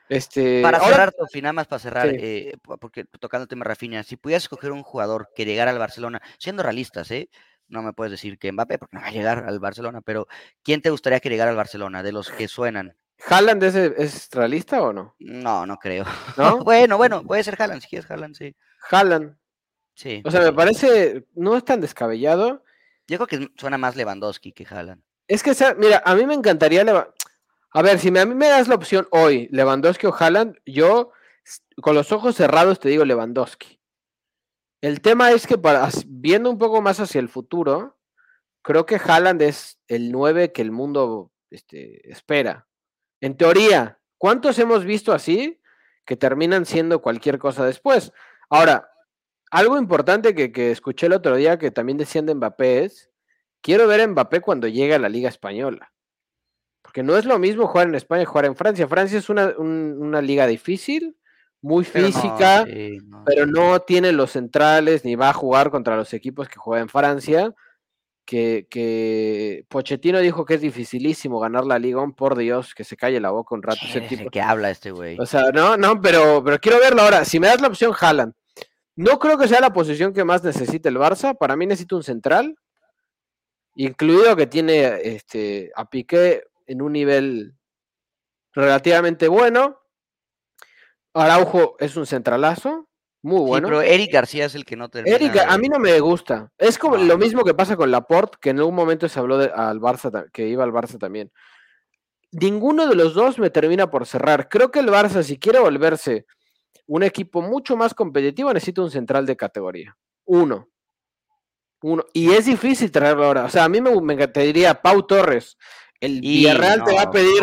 Este, Para ahora- cerrar, Tofi, nada más para cerrar, Sí. eh, po- porque tocando el tema Rafinha, si pudieras escoger un jugador que llegara al Barcelona, siendo realistas, ¿eh? No me puedes decir que Mbappé, porque no va a llegar al Barcelona, pero ¿quién te gustaría que llegara al Barcelona de los que suenan? ¿Haaland es, es realista o no? No, no creo. ¿No? bueno, bueno, puede ser Haaland, si quieres Haaland, sí. Haaland. Sí. O sea, me parece, no es tan descabellado. Yo creo que suena más Lewandowski que Haaland. Es que, mira, a mí me encantaría. A ver, si me, a mí me das la opción hoy, Lewandowski o Haaland, yo con los ojos cerrados te digo Lewandowski. El tema es que viendo un poco más hacia el futuro, creo que Haaland es el 9 que el mundo este, espera. En teoría, ¿cuántos hemos visto así que terminan siendo cualquier cosa después? Ahora, algo importante que, que escuché el otro día que también decían de Mbappé es, quiero ver a Mbappé cuando llegue a la Liga Española. Porque no es lo mismo jugar en España que jugar en Francia. Francia es una, un- una liga difícil, muy Pero no, física, sí, no. pero no tiene los centrales ni va a jugar contra los equipos que juega en Francia. Que, que Pochettino dijo que es dificilísimo ganar la Liga, por Dios, que se calle la boca un rato ese ¿Qué- tipo. ¿De qué habla este güey? O sea, no, no, pero, pero quiero verlo ahora. Si me das la opción, Haaland. No creo que sea la posición que más necesite el Barça. Para mí necesito un central. Incluido que tiene este, a Piqué en un nivel relativamente bueno. Araujo es un centralazo. Muy Sí, bueno. pero Eric García es el que no termina. Eric, a mí no me gusta. Es como No. lo mismo que pasa con Laporte, que en algún momento se habló de- al Barça, que iba al Barça también. Ninguno de los dos me termina por cerrar. Creo que el Barça, si quiere volverse un equipo mucho más competitivo, necesita un central de categoría. Uno. Uno. Y es difícil traerlo ahora. O sea, a mí me, me encantaría- te diría Pau Torres. El Y Villarreal te va a pedir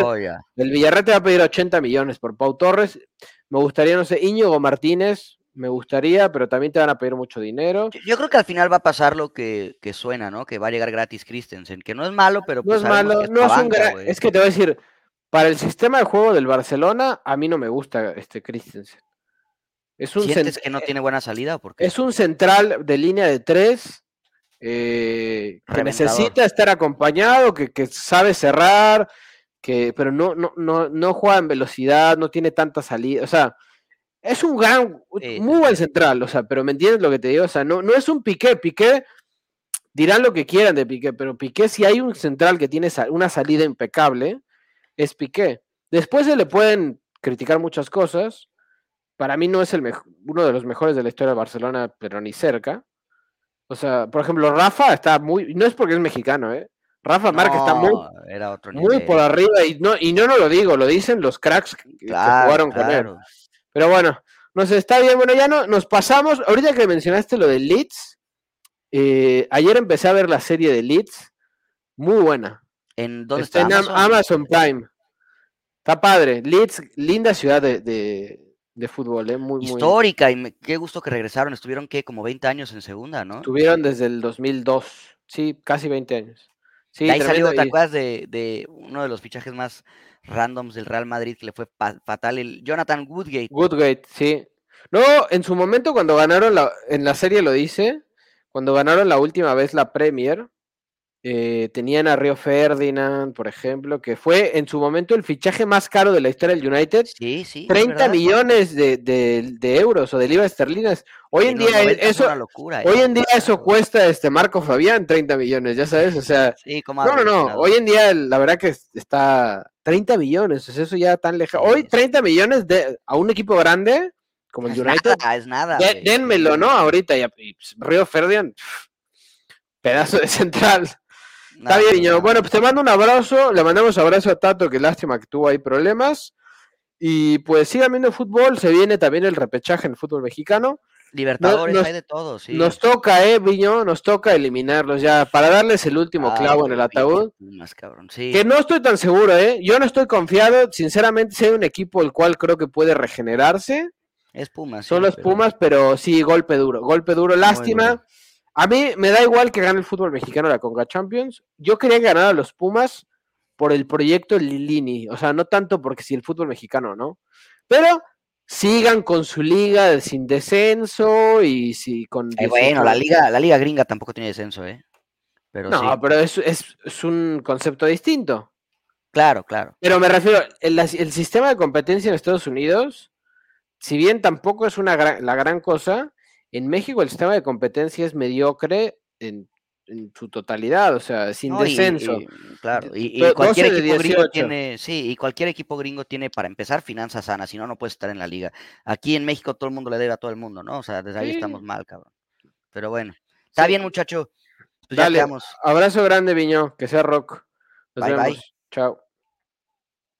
el Villarreal te va a pedir 80 millones por Pau Torres. Me gustaría, no sé, Íñigo Martínez, me gustaría, pero también te van a pedir mucho dinero. Yo, creo que al final va a pasar lo que, que suena, ¿no? Que va a llegar gratis Christensen, que no es malo, pero No pues es malo, es no es un gran. Es que te voy a decir, para el sistema de juego del Barcelona, a mí no me gusta este Christensen. Es un, ¿Sientes que no tiene buena salida? ¿Por qué? es un central de línea de tres eh, que necesita estar acompañado, que, que sabe cerrar, que, pero no, no, no, no juega en velocidad, no tiene tanta salida. O sea, es un gran, Sí, muy buen central, o sea, pero me entiendes lo que te digo, o sea, no, no es un Piqué, Piqué dirán lo que quieran de Piqué, pero Piqué si hay un central que tiene una salida impecable, es Piqué. Después se le pueden criticar muchas cosas, para mí no es el uno de los mejores de la historia de Barcelona, pero ni cerca. O sea, por ejemplo, Rafa está muy, no es porque es mexicano, ¿eh? Rafa Márquez está muy, No, era otro muy nivel. por arriba y no, y no, no lo digo, lo dicen los cracks que, que Claro, jugaron con él. Pero bueno, no sé, está bien. Bueno, ya no, nos pasamos. Ahorita que mencionaste lo de Leeds, eh, ayer empecé a ver la serie de Leeds. Muy buena. ¿En dónde Está está? en Am- Amazon Prime. Está padre. Leeds, linda ciudad de, de- de fútbol, ¿eh? Muy, muy. Histórica, y me- qué gusto que regresaron. Estuvieron, ¿qué? Como 20 años en segunda, ¿no? Estuvieron desde el 2002. Sí, casi 20 años. Sí, De ahí salió, ¿te acuerdas de, de uno de los fichajes más randoms del Real Madrid que le fue fatal? El Jonathan Woodgate. Woodgate, sí. No, en su momento cuando ganaron la, en la serie lo dice, cuando ganaron la última vez la Premier, eh, tenían a Río Ferdinand, por ejemplo, que fue en su momento el fichaje más caro de la historia del United, Sí, sí. es 30 verdad. millones de, de- de euros o de libras esterlinas. Hoy en día 90 fue eso, locura, hoy ¿eh? en día eso cuesta este Marco Fabián 30 millones, ya sabes, o sea, Sí, como no, no, no. Hoy en día, la verdad que es- está 30 millones. o sea, eso ya tan lejano. Hoy Sí. 30 millones de, a un equipo grande como el United. nada, es nada. de- güey. dénmelo, ¿no? Ahorita ya. y, pues, Río Ferdinand, pedazo de central. Está bien, niño. Bueno, pues te mando un abrazo. Le mandamos abrazo a Tato, que lástima que tuvo ahí problemas. Y pues sigan viendo fútbol. Se viene también el repechaje en el fútbol mexicano. Libertadores, nos- hay de todo, sí. Nos toca, eh, Viño, nos toca eliminarlos ya para darles el último clavo en el ataúd. Pumas, cabrón. Sí. Que no estoy tan seguro, ¿eh? Yo no estoy confiado. Sinceramente, si hay un equipo el cual creo que puede regenerarse, Es Pumas. son sí, los pero- Pumas, pero sí, golpe duro, golpe duro. Lástima. A mí me da igual que gane el fútbol mexicano la Conca Champions. Yo quería ganar a los Pumas por el proyecto Lilini. O sea, no tanto porque si el fútbol mexicano, ¿no? Pero sigan con su liga de- sin descenso y si con. Eh, bueno, la liga, la liga gringa tampoco tiene descenso, ¿eh? Pero No, sí. pero es, es- es un concepto distinto. Claro, claro. Pero me refiero, el, el sistema de competencia en Estados Unidos, si bien tampoco es una gran- la gran cosa, en México el sistema de competencia es mediocre en, en su totalidad, o sea, sin No, descenso. y- claro, y, cualquier 12 de equipo gringo 18. tiene, sí, y cualquier equipo gringo tiene para empezar finanzas sanas, si no, no puedes estar en la liga. Aquí en México todo el mundo le debe a todo el mundo, ¿no? O sea, desde ahí Sí. estamos mal, cabrón. Pero bueno, está Sí. bien, muchacho. Pues ya Dale, quedamos. abrazo grande, Viño, que sea rock. Nos Bye, bye. vemos. Chao.